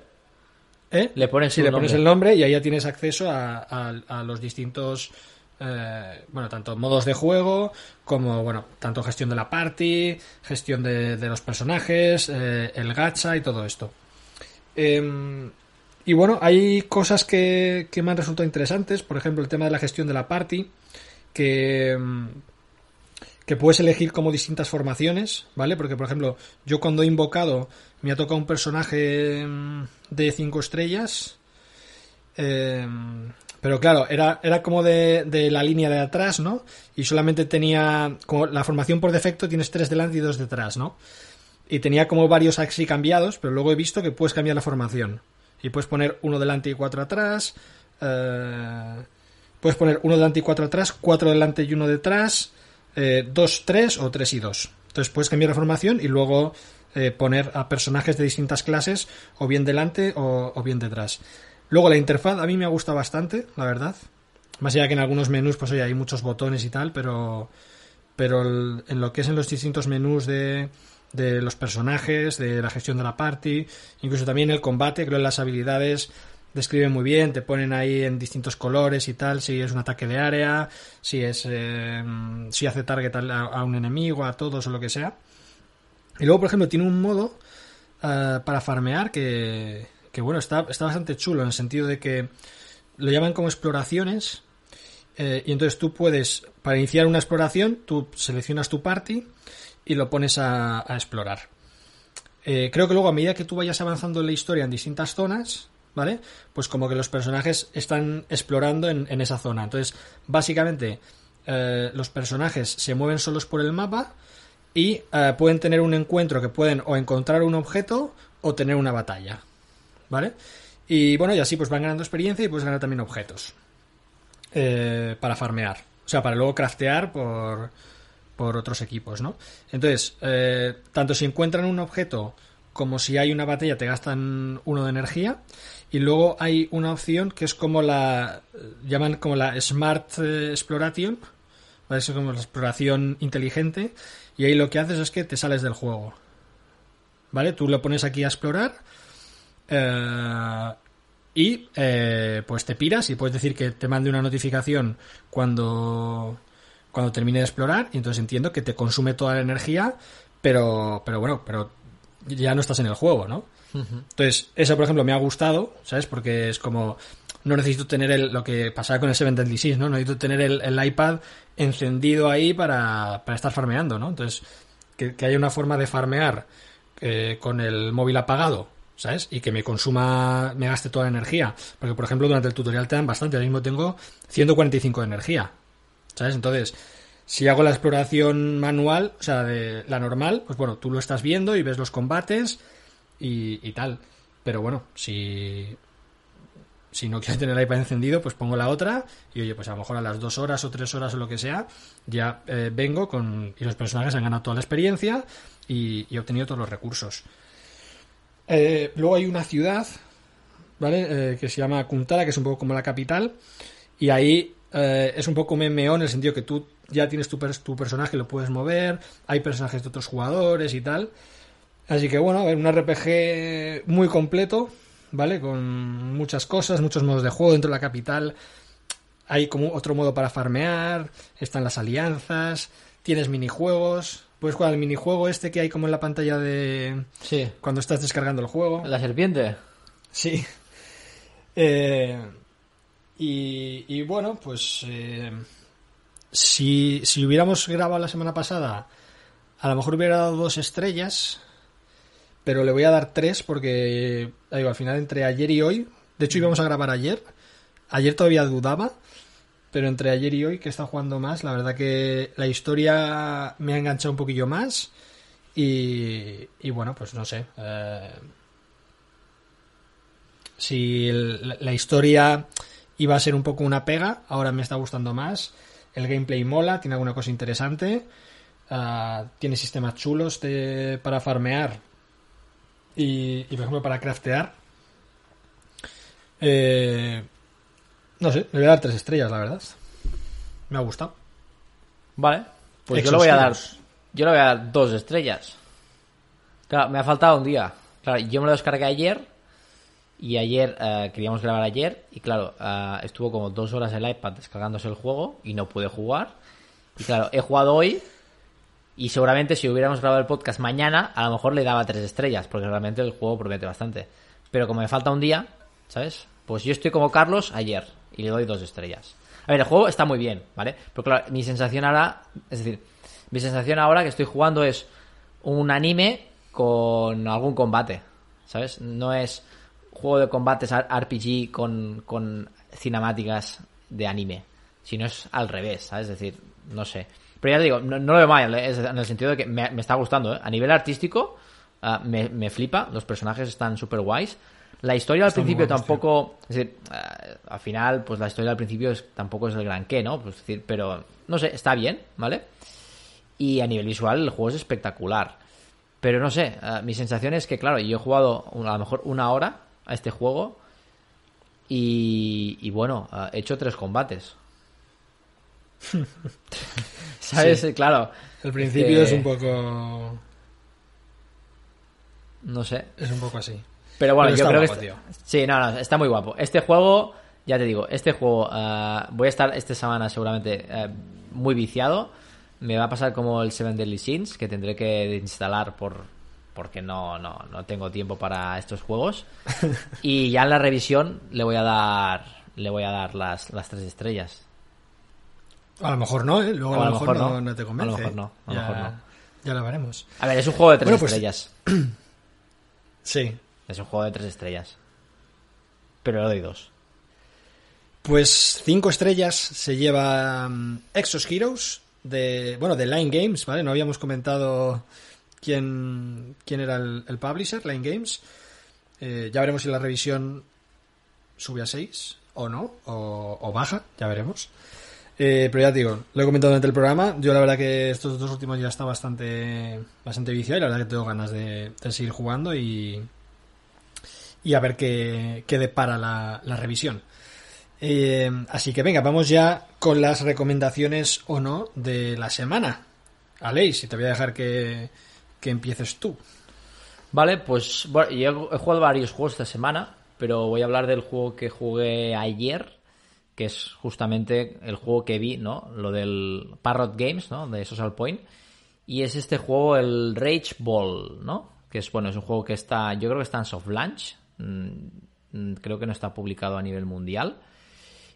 ¿Eh? Le pones Sí, le pones el nombre y ahí ya tienes acceso a, a- a los distintos, eh, bueno, tanto modos de juego como, bueno, tanto gestión de la party, gestión de, de los personajes, eh, el gacha y todo esto. Em, y bueno, hay cosas que, que me han resultado interesantes, por ejemplo, el tema de la gestión de la party, que, mm, que puedes elegir como distintas formaciones, ¿vale? Porque, por ejemplo, yo cuando he invocado me ha tocado un personaje mm, de 5 estrellas. Eh, pero claro, era, era como de, de, la línea de atrás, ¿no? Y solamente tenía, como la formación por defecto tienes tres delante y dos detrás, ¿no? Y tenía como varios así cambiados, pero luego he visto que puedes cambiar la formación. Y puedes poner uno delante y cuatro atrás. Eh, puedes poner uno delante y cuatro atrás, cuatro delante y uno detrás, eh, dos, tres o tres y dos. Entonces puedes cambiar la formación y luego eh, poner a personajes de distintas clases, o bien delante o, bien detrás. Luego la interfaz a mí me ha gustado bastante, la verdad. Más allá que en algunos menús, pues oye, hay muchos botones y tal, pero, pero en lo que es en los distintos menús de, de los personajes, de la gestión de la party, incluso también el combate, creo que las habilidades describen muy bien, te ponen ahí en distintos colores y tal, si es un ataque de área, si es eh, si hace target a, un enemigo, a todos o lo que sea. Y luego, por ejemplo, tiene un modo uh, para farmear que, que bueno, está, está bastante chulo en el sentido de que lo llaman como exploraciones eh, y entonces tú puedes, para iniciar una exploración, tú seleccionas tu party y lo pones a, explorar. Eh, creo que luego a medida que tú vayas avanzando en la historia en distintas zonas, ¿vale? Pues como que los personajes están explorando en, en esa zona. Entonces, básicamente, eh, los personajes se mueven solos por el mapa y eh, pueden tener un encuentro que pueden o encontrar un objeto o tener una batalla. ¿Vale? Y bueno, y así pues van ganando experiencia y puedes ganar también objetos. Eh, para farmear. O sea, para luego craftear por, por otros equipos, ¿no? Entonces, eh, tanto si encuentran un objeto como si hay una batalla te gastan uno de energía. Y luego hay una opción que es como la. llaman como la Smart Exploration. ¿vale? Es como la exploración inteligente. Y ahí lo que haces es que te sales del juego. ¿Vale? Tú lo pones aquí a explorar. Eh, y eh, pues te piras y puedes decir que te mande una notificación cuando cuando termine de explorar y entonces entiendo que te consume toda la energía pero pero bueno pero ya no estás en el juego no entonces eso por ejemplo me ha gustado sabes porque es como no necesito tener el, lo que pasaba con el Seven Deadly Sins, ¿no? No necesito tener el, el iPad encendido ahí para, para, estar farmeando, ¿no? Entonces, que, que haya una forma de farmear eh, con el móvil apagado ¿sabes? Y que me consuma, me gaste toda la energía. Porque, por ejemplo, durante el tutorial te dan bastante. Ahora mismo tengo 145 de energía, ¿sabes? Entonces, si hago la exploración manual, o sea, de la normal, pues bueno, tú lo estás viendo y ves los combates y, tal. Pero bueno, si, si no quiero tener el iPad encendido, pues pongo la otra y oye, pues a lo mejor a las dos horas o tres horas o lo que sea, ya eh, vengo con y los personajes han ganado toda la experiencia y, he obtenido todos los recursos. Eh, luego hay una ciudad, ¿vale? Eh, que se llama Kuntara, que es un poco como la capital. Y ahí eh, es un poco MMO en el sentido que tú ya tienes tu, tu, personaje, lo puedes mover. Hay personajes de otros jugadores y tal. Así que bueno, un RPG muy completo, ¿vale? Con muchas cosas, muchos modos de juego dentro de la capital. Hay como otro modo para farmear, están las alianzas, tienes minijuegos, Puedes jugar al minijuego este que hay como en la pantalla de... Sí. Cuando estás descargando el juego. ¿La serpiente? Sí. <laughs> Eh, y, y, bueno, pues... Eh, si, si hubiéramos grabado la semana pasada, a lo mejor hubiera dado dos estrellas, pero le voy a dar tres porque, digo, al final entre ayer y hoy, de hecho íbamos a grabar ayer, ayer todavía dudaba, pero entre ayer y hoy que estado jugando más, la verdad que la historia me ha enganchado un poquillo más y, y bueno, pues no sé. Eh, si la historia iba a ser un poco una pega, ahora me está gustando más. El gameplay mola, tiene alguna cosa interesante. Uh, tiene sistemas chulos para farmear y, y, por ejemplo, para craftear. Eh, no sé, le voy a dar tres estrellas, la verdad. Me ha gustado. Vale, pues yo le voy a dar. Yo le voy a dar dos estrellas. Claro, me ha faltado un día. Claro, yo me lo descargué ayer. Y ayer uh, queríamos grabar ayer. Y claro, uh, estuvo como dos horas el iPad descargándose el juego. Y no pude jugar. Y claro, he jugado hoy. Y seguramente si hubiéramos grabado el podcast mañana, a lo mejor le daba tres estrellas. Porque realmente el juego promete bastante. Pero como me falta un día, ¿sabes? Pues yo estoy como Carlos ayer y le doy dos estrellas. A ver, el juego está muy bien, ¿vale? Pero claro, mi sensación ahora, es decir, mi sensación ahora que estoy jugando es un anime con algún combate, ¿sabes? No es juego de combates RPG con, con cinemáticas de anime, sino es al revés, ¿sabes? Es decir, no sé. Pero ya te digo, no, no lo veo mal, ¿eh? en el sentido de que me, me está gustando, ¿eh? A nivel artístico, uh, me, me, flipa, los personajes están súper guays. La historia al principio tampoco, es decir, uh, al final, pues la historia al principio es, tampoco es el gran qué, ¿no? Pues, es decir, pero, no sé, está bien, ¿vale? Y a nivel visual el juego es espectacular. Pero no sé, uh, mi sensación es que, claro, yo he jugado a lo mejor una hora a este juego y, y bueno, he hecho tres combates. <laughs> ¿Sabes? Sí. Claro. El principio es, que... es, un poco. No sé. Es un poco así. Pero bueno, Pero yo creo guapo, que. Está... Sí, no, no, está muy guapo. Este juego, ya te digo, este juego. Uh, voy a estar esta semana seguramente uh, muy viciado. Me va a pasar como el Seven Deadly Sins, que tendré que instalar por, porque no, no, no tengo tiempo para estos juegos. <laughs> y ya en la revisión le voy a dar le voy a dar las, las tres estrellas. A lo mejor no, ¿eh? Luego a, a, lo mejor, no, no, te convence. A lo mejor no, a lo ya, mejor no. Ya lo veremos. A ver, es un juego de tres bueno, pues, estrellas. <clears throat> sí. Es un juego de tres estrellas. Pero le doy dos. Pues cinco estrellas se lleva um, Exos Heroes de, bueno, de Line Games, ¿vale? No habíamos comentado quién, quién era el, el publisher, Line Games. Eh, ya veremos si la revisión sube a 6 o no, o, o baja, ya veremos. Eh, pero ya te digo, lo he comentado durante el programa. Yo la verdad que estos dos últimos días está bastante, bastante viciado y la verdad que tengo ganas de, de seguir jugando y, y a ver qué, qué depara la, la revisión. Eh, así que venga, vamos ya con las recomendaciones o no de la semana. Aleix, si te voy a dejar que, que empieces tú. Vale, pues bueno, yo he jugado varios juegos esta semana, pero voy a hablar del juego que jugué ayer, que es justamente el juego que vi, ¿no? Lo del Parrot Games, ¿no? De Social Point. Y es este juego, el Rage Ball, ¿no? Que es, bueno, es un juego que está, yo creo que está en soft launch. Mm, creo que no está publicado a nivel mundial.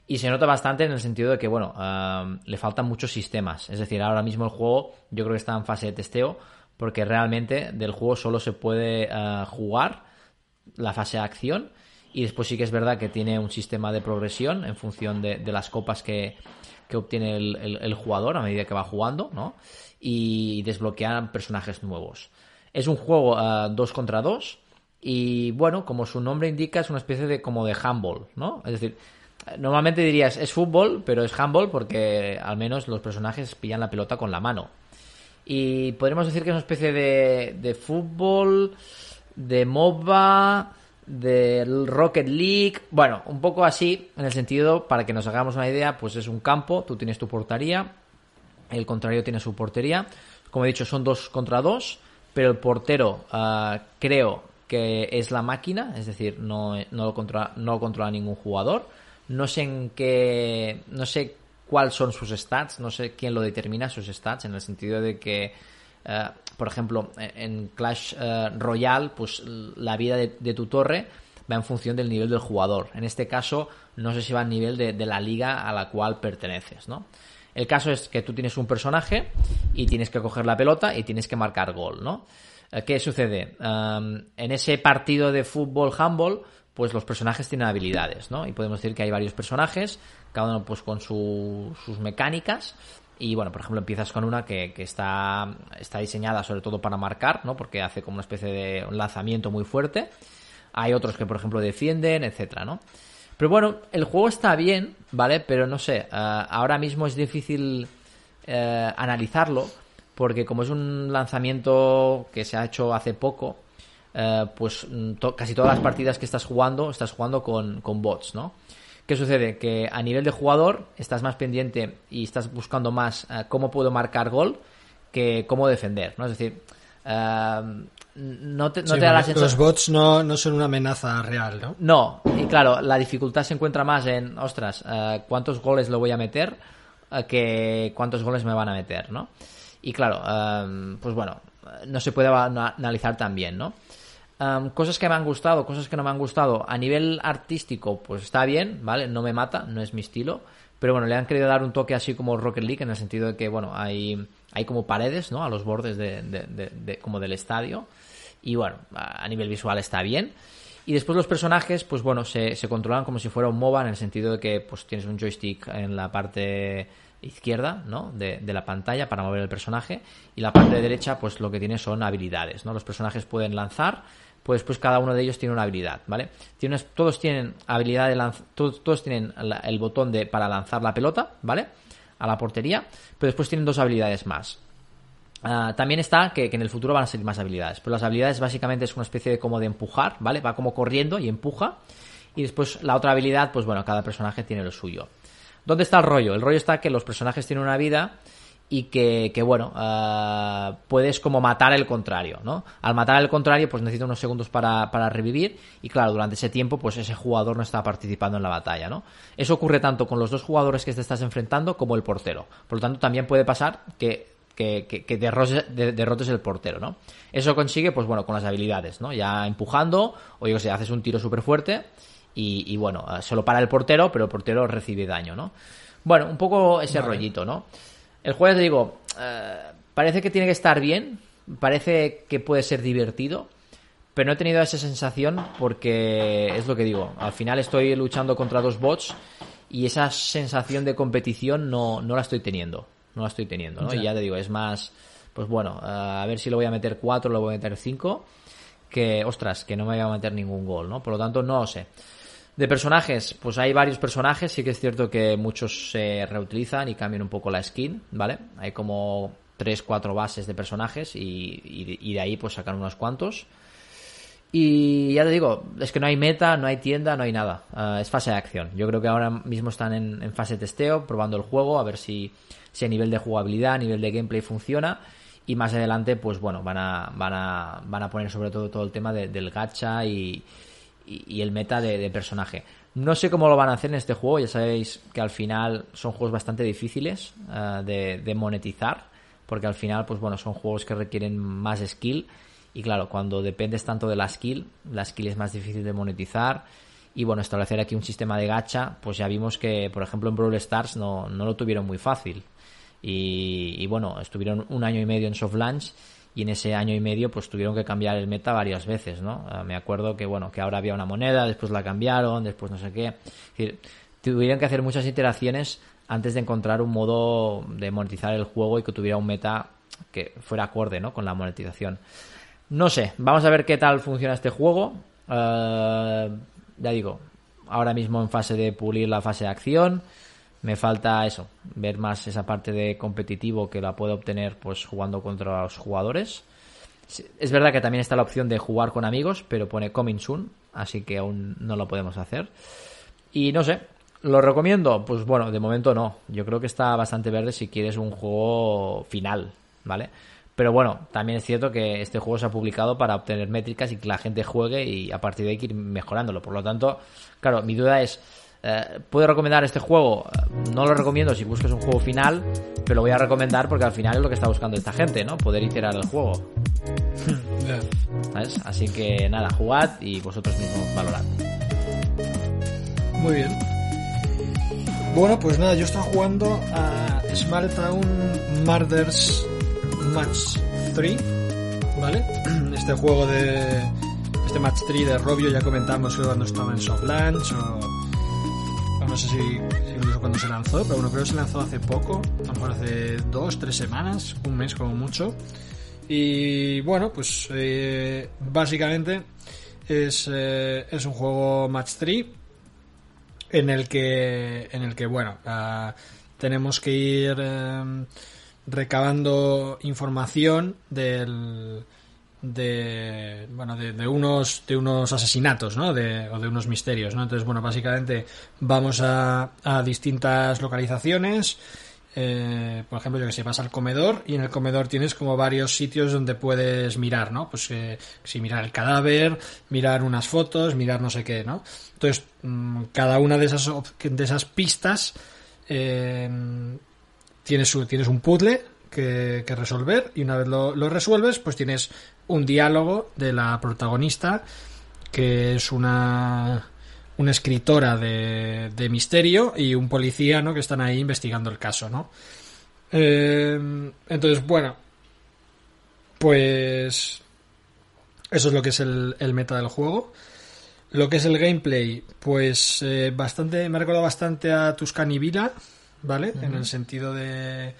Y se nota bastante en el sentido de que, bueno, le faltan muchos sistemas. Es decir, ahora mismo el juego yo creo que está en fase de testeo porque realmente del juego solo se puede uh, jugar la fase de acción y después sí que es verdad que tiene un sistema de progresión en función de, las copas que, que obtiene el, jugador a medida que va jugando, ¿no? Y desbloquean personajes nuevos. Es un juego 2 uh, contra 2 y bueno, como su nombre indica, es una especie de como de handball, ¿no? Es decir, normalmente dirías es fútbol, pero es handball porque al menos los personajes pillan la pelota con la mano. Y podríamos decir que es una especie de, de fútbol, de MOBA, del Rocket League, bueno, un poco así, en el sentido, para que nos hagamos una idea, pues es un campo, tú tienes tu portería, el contrario tiene su portería, como he dicho, son dos contra dos, pero el portero uh, creo que es la máquina, es decir, no, lo controla, no lo controla ningún jugador, no sé en qué, no sé cuáles son sus stats, no sé quién lo determina sus stats, en el sentido de que Uh, por ejemplo, en Clash uh, Royale, pues la vida de, tu torre va en función del nivel del jugador. En este caso, no sé si va al nivel de, la liga a la cual perteneces, ¿no? El caso es que tú tienes un personaje y tienes que coger la pelota y tienes que marcar gol, ¿no? Uh, ¿Qué sucede? Um, en ese partido de fútbol handball, pues los personajes tienen habilidades, ¿no? Y podemos decir que hay varios personajes, cada uno pues con su, sus mecánicas, y bueno, por ejemplo, empiezas con una que, que, está, está diseñada sobre todo para marcar, ¿no? Porque hace como una especie de un lanzamiento muy fuerte. Hay otros que, por ejemplo, defienden, etcétera, ¿no? Pero bueno, el juego está bien, ¿vale? Pero no sé, uh, ahora mismo es difícil uh, analizarlo, porque como es un lanzamiento que se ha hecho hace poco, uh, pues to casi todas las partidas que estás jugando, estás jugando con, con bots, ¿no? ¿Qué sucede? Que a nivel de jugador estás más pendiente y estás buscando más uh, cómo puedo marcar gol que cómo defender, ¿no? Es decir, uh, no te, no sí, te da la sensación... Los bots no, no, son una amenaza real, ¿no? No, y claro, la dificultad se encuentra más en, ostras, uh, ¿cuántos goles lo voy a meter? que cuántos goles me van a meter, ¿no? Y claro, pues bueno, no se puede analizar tan bien, ¿no? Cosas que me han gustado, cosas que no me han gustado. A nivel artístico, pues está bien, ¿vale? No me mata, no es mi estilo. pero bueno, le han querido dar un toque así como Rocket League en el sentido de que, bueno, hay, hay como paredes, ¿no? A los bordes de, como del estadio y bueno, a nivel visual está bien. Y después los personajes, pues bueno, se, se controlan como si fuera un MOBA en el sentido de que pues tienes un joystick en la parte izquierda ¿no? de, de, la pantalla para mover el personaje y la parte de derecha pues lo que tiene son habilidades ¿no? los personajes pueden lanzar pues después cada uno de ellos tiene una habilidad vale Tienes, todos tienen habilidad de todos, tienen el botón de para lanzar la pelota vale a la portería pero después tienen dos habilidades más Uh, también está que, que, en el futuro van a salir más habilidades. Pero las habilidades básicamente es una especie de como de empujar, ¿vale? Va como corriendo y empuja. Y después la otra habilidad, pues bueno, cada personaje tiene lo suyo. ¿Dónde está el rollo? El rollo está que los personajes tienen una vida y que, que bueno, uh, puedes como matar el contrario, ¿no? Al matar al contrario, pues necesita unos segundos para, para, revivir y claro, durante ese tiempo, pues ese jugador no está participando en la batalla, ¿no? Eso ocurre tanto con los dos jugadores que te estás enfrentando como el portero. Por lo tanto, también puede pasar que que, derrotes, derrotes, el portero, ¿no? Eso consigue, pues bueno, con las habilidades, ¿no? Ya empujando, o yo sé, haces un tiro súper fuerte y, y, bueno, eh, solo para el portero, pero el portero recibe daño, ¿no? Bueno, un poco ese vale. rollito, ¿no? El juego, te digo, eh, parece que tiene que estar bien, parece que puede ser divertido, pero no he tenido esa sensación porque es lo que digo, al final estoy luchando contra dos bots y esa sensación de competición no, no la estoy teniendo no la estoy teniendo, ¿no? Ya. Y ya te digo, es más, pues bueno, uh, a ver si lo voy a meter 4 o lo voy a meter 5, que, ostras, que no me voy a meter ningún gol, ¿no? Por lo tanto, no lo sé. De personajes, pues hay varios personajes, sí que es cierto que muchos se reutilizan y cambian un poco la skin, ¿vale? Hay como 3, 4 bases de personajes y, y, de ahí pues sacan unos cuantos. Y ya te digo, es que no hay meta, no hay tienda, no hay nada. Uh, es fase de acción. Yo creo que ahora mismo están en, en, fase de testeo, probando el juego, a ver si, si a nivel de jugabilidad, a nivel de gameplay funciona. Y más adelante, pues bueno, van a, van a, van a poner sobre todo todo el tema de, del gacha y, y, el meta de, personaje. No sé cómo lo van a hacer en este juego, ya sabéis que al final son juegos bastante difíciles de, de monetizar, porque al final, pues bueno, son juegos que requieren más skill y claro, cuando dependes tanto de la skill, la skill es más difícil de monetizar. Y bueno, establecer aquí un sistema de gacha, pues ya vimos que, por ejemplo, en Brawl Stars no, no lo tuvieron muy fácil. Y, y, bueno, estuvieron un año y medio en soft launch y en ese año y medio pues tuvieron que cambiar el meta varias veces, ¿no? Uh, me acuerdo que, bueno, que ahora había una moneda, después la cambiaron, después no sé qué. Es decir, tuvieron que hacer muchas iteraciones antes de encontrar un modo de monetizar el juego y que tuviera un meta que fuera acorde, ¿no? Con la monetización. No sé, vamos a ver qué tal funciona este juego. Uh, ya digo, ahora mismo en fase de pulir la fase de acción. Me falta eso, ver más esa parte de competitivo que la puedo obtener pues jugando contra los jugadores. Es verdad que también está la opción de jugar con amigos, pero pone coming soon, así que aún no lo podemos hacer. Y no sé, ¿lo recomiendo? Pues bueno, de momento no. Yo creo que está bastante verde si quieres un juego final, ¿vale? Pero bueno, también es cierto que este juego se ha publicado para obtener métricas y que la gente juegue y a partir de ahí ir mejorándolo. Por lo tanto, claro, mi duda es, eh, ¿puedo recomendar este juego? No lo recomiendo si buscas un juego final, pero lo voy a recomendar porque al final es lo que está buscando esta gente, ¿no? Poder iterar el juego. <laughs> ¿Sabes? Así que nada, jugad y vosotros mismos valorad. Muy bien. Bueno, pues nada, yo estaba jugando a Small Town Murders Match 3, ¿vale? <clears throat> Este juego de... Este Match 3 de Robio ya comentamos cuando estaba en Soft Launch o... No sé si, si cuando se lanzó, pero bueno, creo que se lanzó hace poco, a lo mejor hace dos, tres semanas, un mes como mucho. Y bueno, pues eh, básicamente es, eh, es un juego Match 3 en el que, en el que bueno, uh, tenemos que ir... Uh, recabando información del de bueno de, unos de unos asesinatos ¿no? de, o de unos misterios ¿no? entonces bueno básicamente vamos a, a distintas localizaciones eh, por ejemplo yo que sé vas al comedor y en el comedor tienes como varios sitios donde puedes mirar no pues eh, si mirar el cadáver mirar unas fotos mirar no sé qué no entonces mmm, cada una de esas de esas pistas eh, tienes, tienes un puzzle que, que, resolver y una vez lo, lo, resuelves pues tienes un diálogo de la protagonista que es una una escritora de, de misterio y un policía, ¿no? Que están ahí investigando el caso, ¿no? Eh, entonces, bueno, pues eso es lo que es el, el meta del juego. Lo que es el gameplay, pues eh, bastante, me ha recordado bastante a Tuscany Villa, ¿vale? En el sentido de,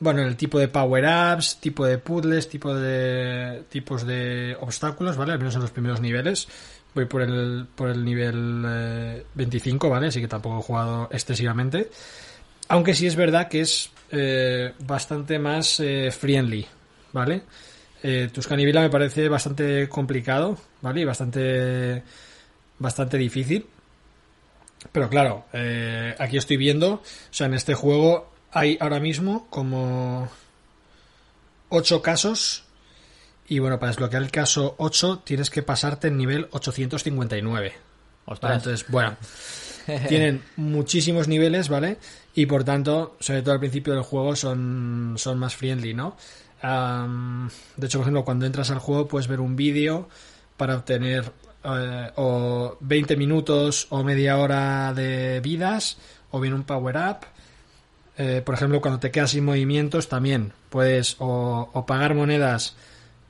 bueno, el tipo de power-ups, tipo de puzzles, tipo de tipos de obstáculos, ¿vale? Al menos en los primeros niveles. Voy por el, por el nivel eh, 25, ¿vale? Así que tampoco he jugado excesivamente. Aunque sí es verdad que es eh, bastante más eh, friendly, ¿vale? Eh, Tuscany Villa me parece bastante complicado, ¿vale? Y bastante, bastante difícil. Pero claro, eh, aquí estoy viendo, o sea, en este juego hay ahora mismo como 8 casos. Y bueno, para desbloquear el caso 8 tienes que pasarte en nivel 859. Ostras. ¿vale? Entonces, bueno, <laughs> tienen muchísimos niveles, ¿vale? Y por tanto, sobre todo al principio del juego son, son más friendly, ¿no? De hecho, por ejemplo, cuando entras al juego puedes ver un vídeo para obtener eh, o 20 minutos o media hora de vidas o bien un power up. Eh, por ejemplo, cuando te quedas sin movimientos también puedes o, pagar monedas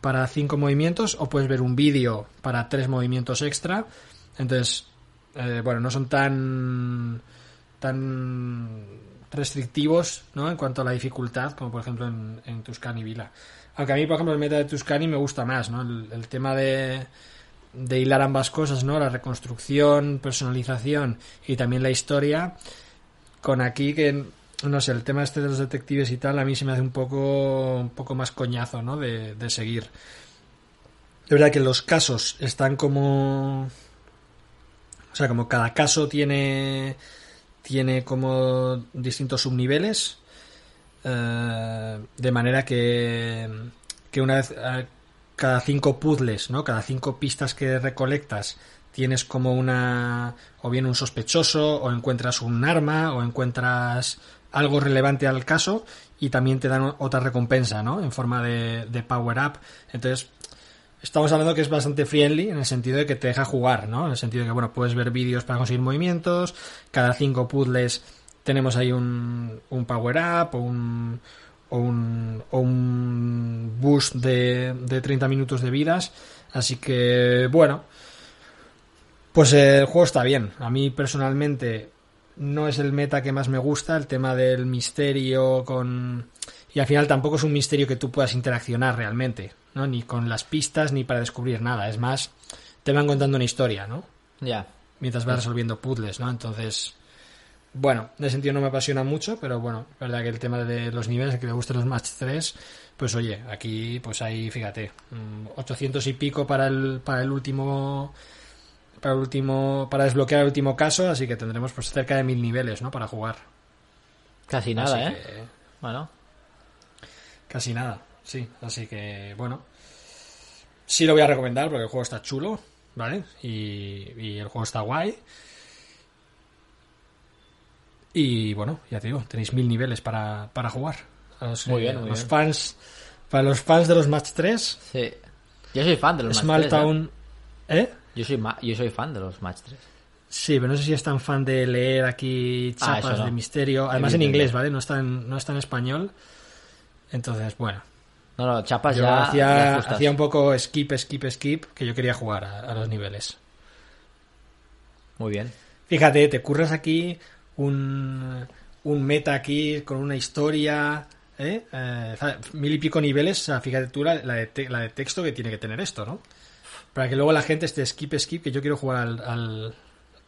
para 5 movimientos o puedes ver un vídeo para 3 movimientos extra. Entonces, eh, bueno, no son tan tan restrictivos ¿no? en cuanto a la dificultad como por ejemplo en, en Tuscany Villa aunque a mí por ejemplo el meta de Tuscany me gusta más ¿no? el, el tema de, de hilar ambas cosas no la reconstrucción personalización y también la historia con aquí que no sé el tema este de los detectives y tal a mí se me hace un poco un poco más coñazo ¿no? de, de seguir de verdad que los casos están como o sea, como cada caso tiene tiene como distintos subniveles eh, de manera que que una vez cada cinco puzzles, ¿no? Cada cinco pistas que recolectas tienes como una o bien un sospechoso o encuentras un arma o encuentras algo relevante al caso y también te dan otra recompensa, ¿no? En forma de, power up. Entonces, estamos hablando que es bastante friendly en el sentido de que te deja jugar, ¿no? En el sentido de que, bueno, puedes ver vídeos para conseguir movimientos, cada cinco puzzles tenemos ahí un, un power up o un, o un, o un boost de, de 30 minutos de vidas, así que, bueno, pues el juego está bien. A mí personalmente no es el meta que más me gusta, el tema del misterio con... Y al final tampoco es un misterio que tú puedas interaccionar realmente, ¿no? Ni con las pistas ni para descubrir nada. Es más, te van contando una historia, ¿no? Ya. Mientras vas resolviendo puzzles, ¿no? Entonces, bueno, en ese sentido no me apasiona mucho, pero bueno, es verdad que el tema de los niveles, que me gustan los match 3, pues oye, aquí pues hay, fíjate, mm, 800 y pico para el, para el último para el último para desbloquear el último caso, así que tendremos pues cerca de mil niveles, ¿no? Para jugar. Casi nada, Así ¿eh? que- Bueno. Casi nada, sí. Así que, bueno. Sí lo voy a recomendar porque el juego está chulo, ¿vale? Y, y el juego está guay. Y bueno, ya te digo, tenéis mil niveles para, para jugar. A los, Muy eh, bien, muy los bien. fans. Para los fans de los Match 3, Sí. Yo soy fan de los Small Match 3. ¿eh? Town. ¿Eh? Yo, soy ma- yo soy fan de los Match 3. Sí, pero no sé si es tan fan de leer aquí Ah, chapas no. de misterio. Además en inglés, ¿vale? No está en, no está en español. Entonces, bueno. No, no, chapas Yo ya. hacía, hacía un poco skip, skip, skip, que yo quería jugar a, a los niveles. Muy bien. Fíjate, te curras aquí un, un meta aquí con una historia, ¿eh? Eh, mil y pico niveles, fíjate tú la, la de te- la de texto que tiene que tener esto, ¿no? Para que luego la gente esté skip, skip, que yo quiero jugar al, al,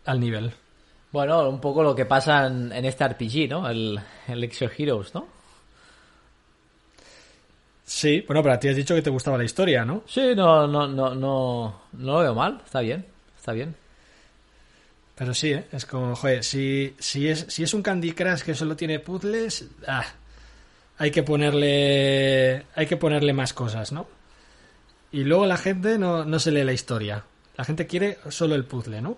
al nivel. Bueno, un poco lo que pasa en, en este RPG, ¿no? El, el Exo Heroes, ¿no? Sí, bueno, pero a ti has dicho que te gustaba la historia, ¿no? Sí, no, no, no, no, no lo veo mal. Está bien, está bien. Pero sí, ¿eh? es como, joder, si, si, es, si es un Candy Crush que solo tiene puzzles, ah, hay que ponerle hay que ponerle más cosas, ¿no? Y luego la gente no, no se lee la historia. La gente quiere solo el puzzle, ¿no?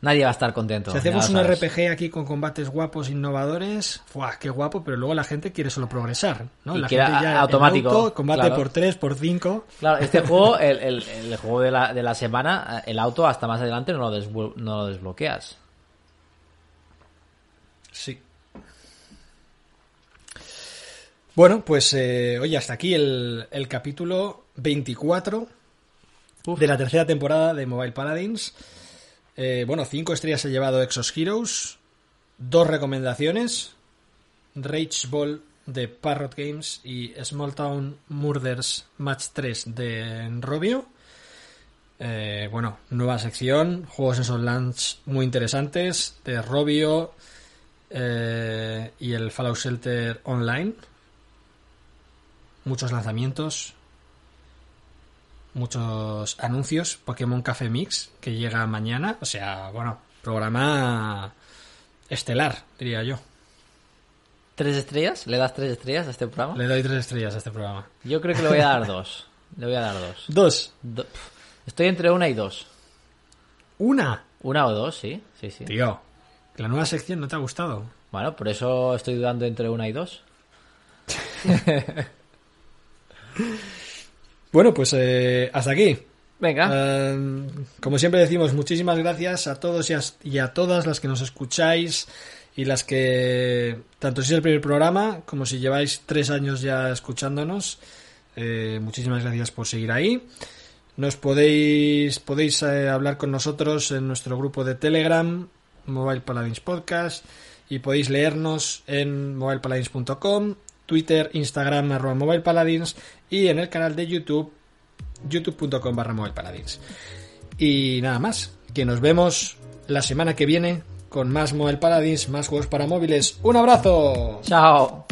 Nadie va a estar contento. Si ya hacemos un. RPG aquí con combates guapos, innovadores, ¡fuah, qué guapo! Pero luego la gente quiere solo progresar, ¿no? Y la gente a- el automático, auto, combate claro. por 3, por 5. Claro, este <laughs> juego, el, el- el juego de la, de la semana, el auto hasta más adelante no lo, no lo desbloqueas. Sí. Bueno, pues eh, oye, hasta aquí el, el capítulo 24 Uf. de la tercera temporada de Mobile Paladins. Eh, bueno, cinco estrellas ha llevado Exos Heroes, dos recomendaciones, Rage Ball de Parrot Games y Small Town Murders Match 3 de Robio. Eh, bueno, nueva sección, juegos en Soul Launch muy interesantes de Robio eh, y el Fallout Shelter Online. Muchos lanzamientos, muchos anuncios. Pokémon Café Mix que llega mañana. O sea, bueno, programa estelar, diría yo. ¿Tres estrellas? ¿Le das tres estrellas a este programa? Le doy tres estrellas a este programa. Yo creo que le voy a dar <laughs> dos. Le voy a dar dos. Dos. Do- Estoy entre una y dos. Una. Una o dos, sí. Sí, sí. Tío, la nueva sección no te ha gustado. Bueno, por eso estoy dudando entre una y dos. <laughs> Bueno, pues eh, hasta aquí. Venga. Eh, como siempre decimos, muchísimas gracias a todos y a, y a todas las que nos escucháis y las que, tanto si es el primer programa como si lleváis tres años ya escuchándonos, eh, muchísimas gracias por seguir ahí. Nos podéis, podéis eh, hablar con nosotros en nuestro grupo de Telegram, Mobile Paladins Podcast, y podéis leernos en mobilepaladins.com, Twitter, Instagram, arroba Mobile Paladins, y en el canal de YouTube, youtube.com barra Mobile Paladins. Y nada más, que nos vemos la semana que viene con más Mobile Paladins, más juegos para móviles. ¡Un abrazo! Chao.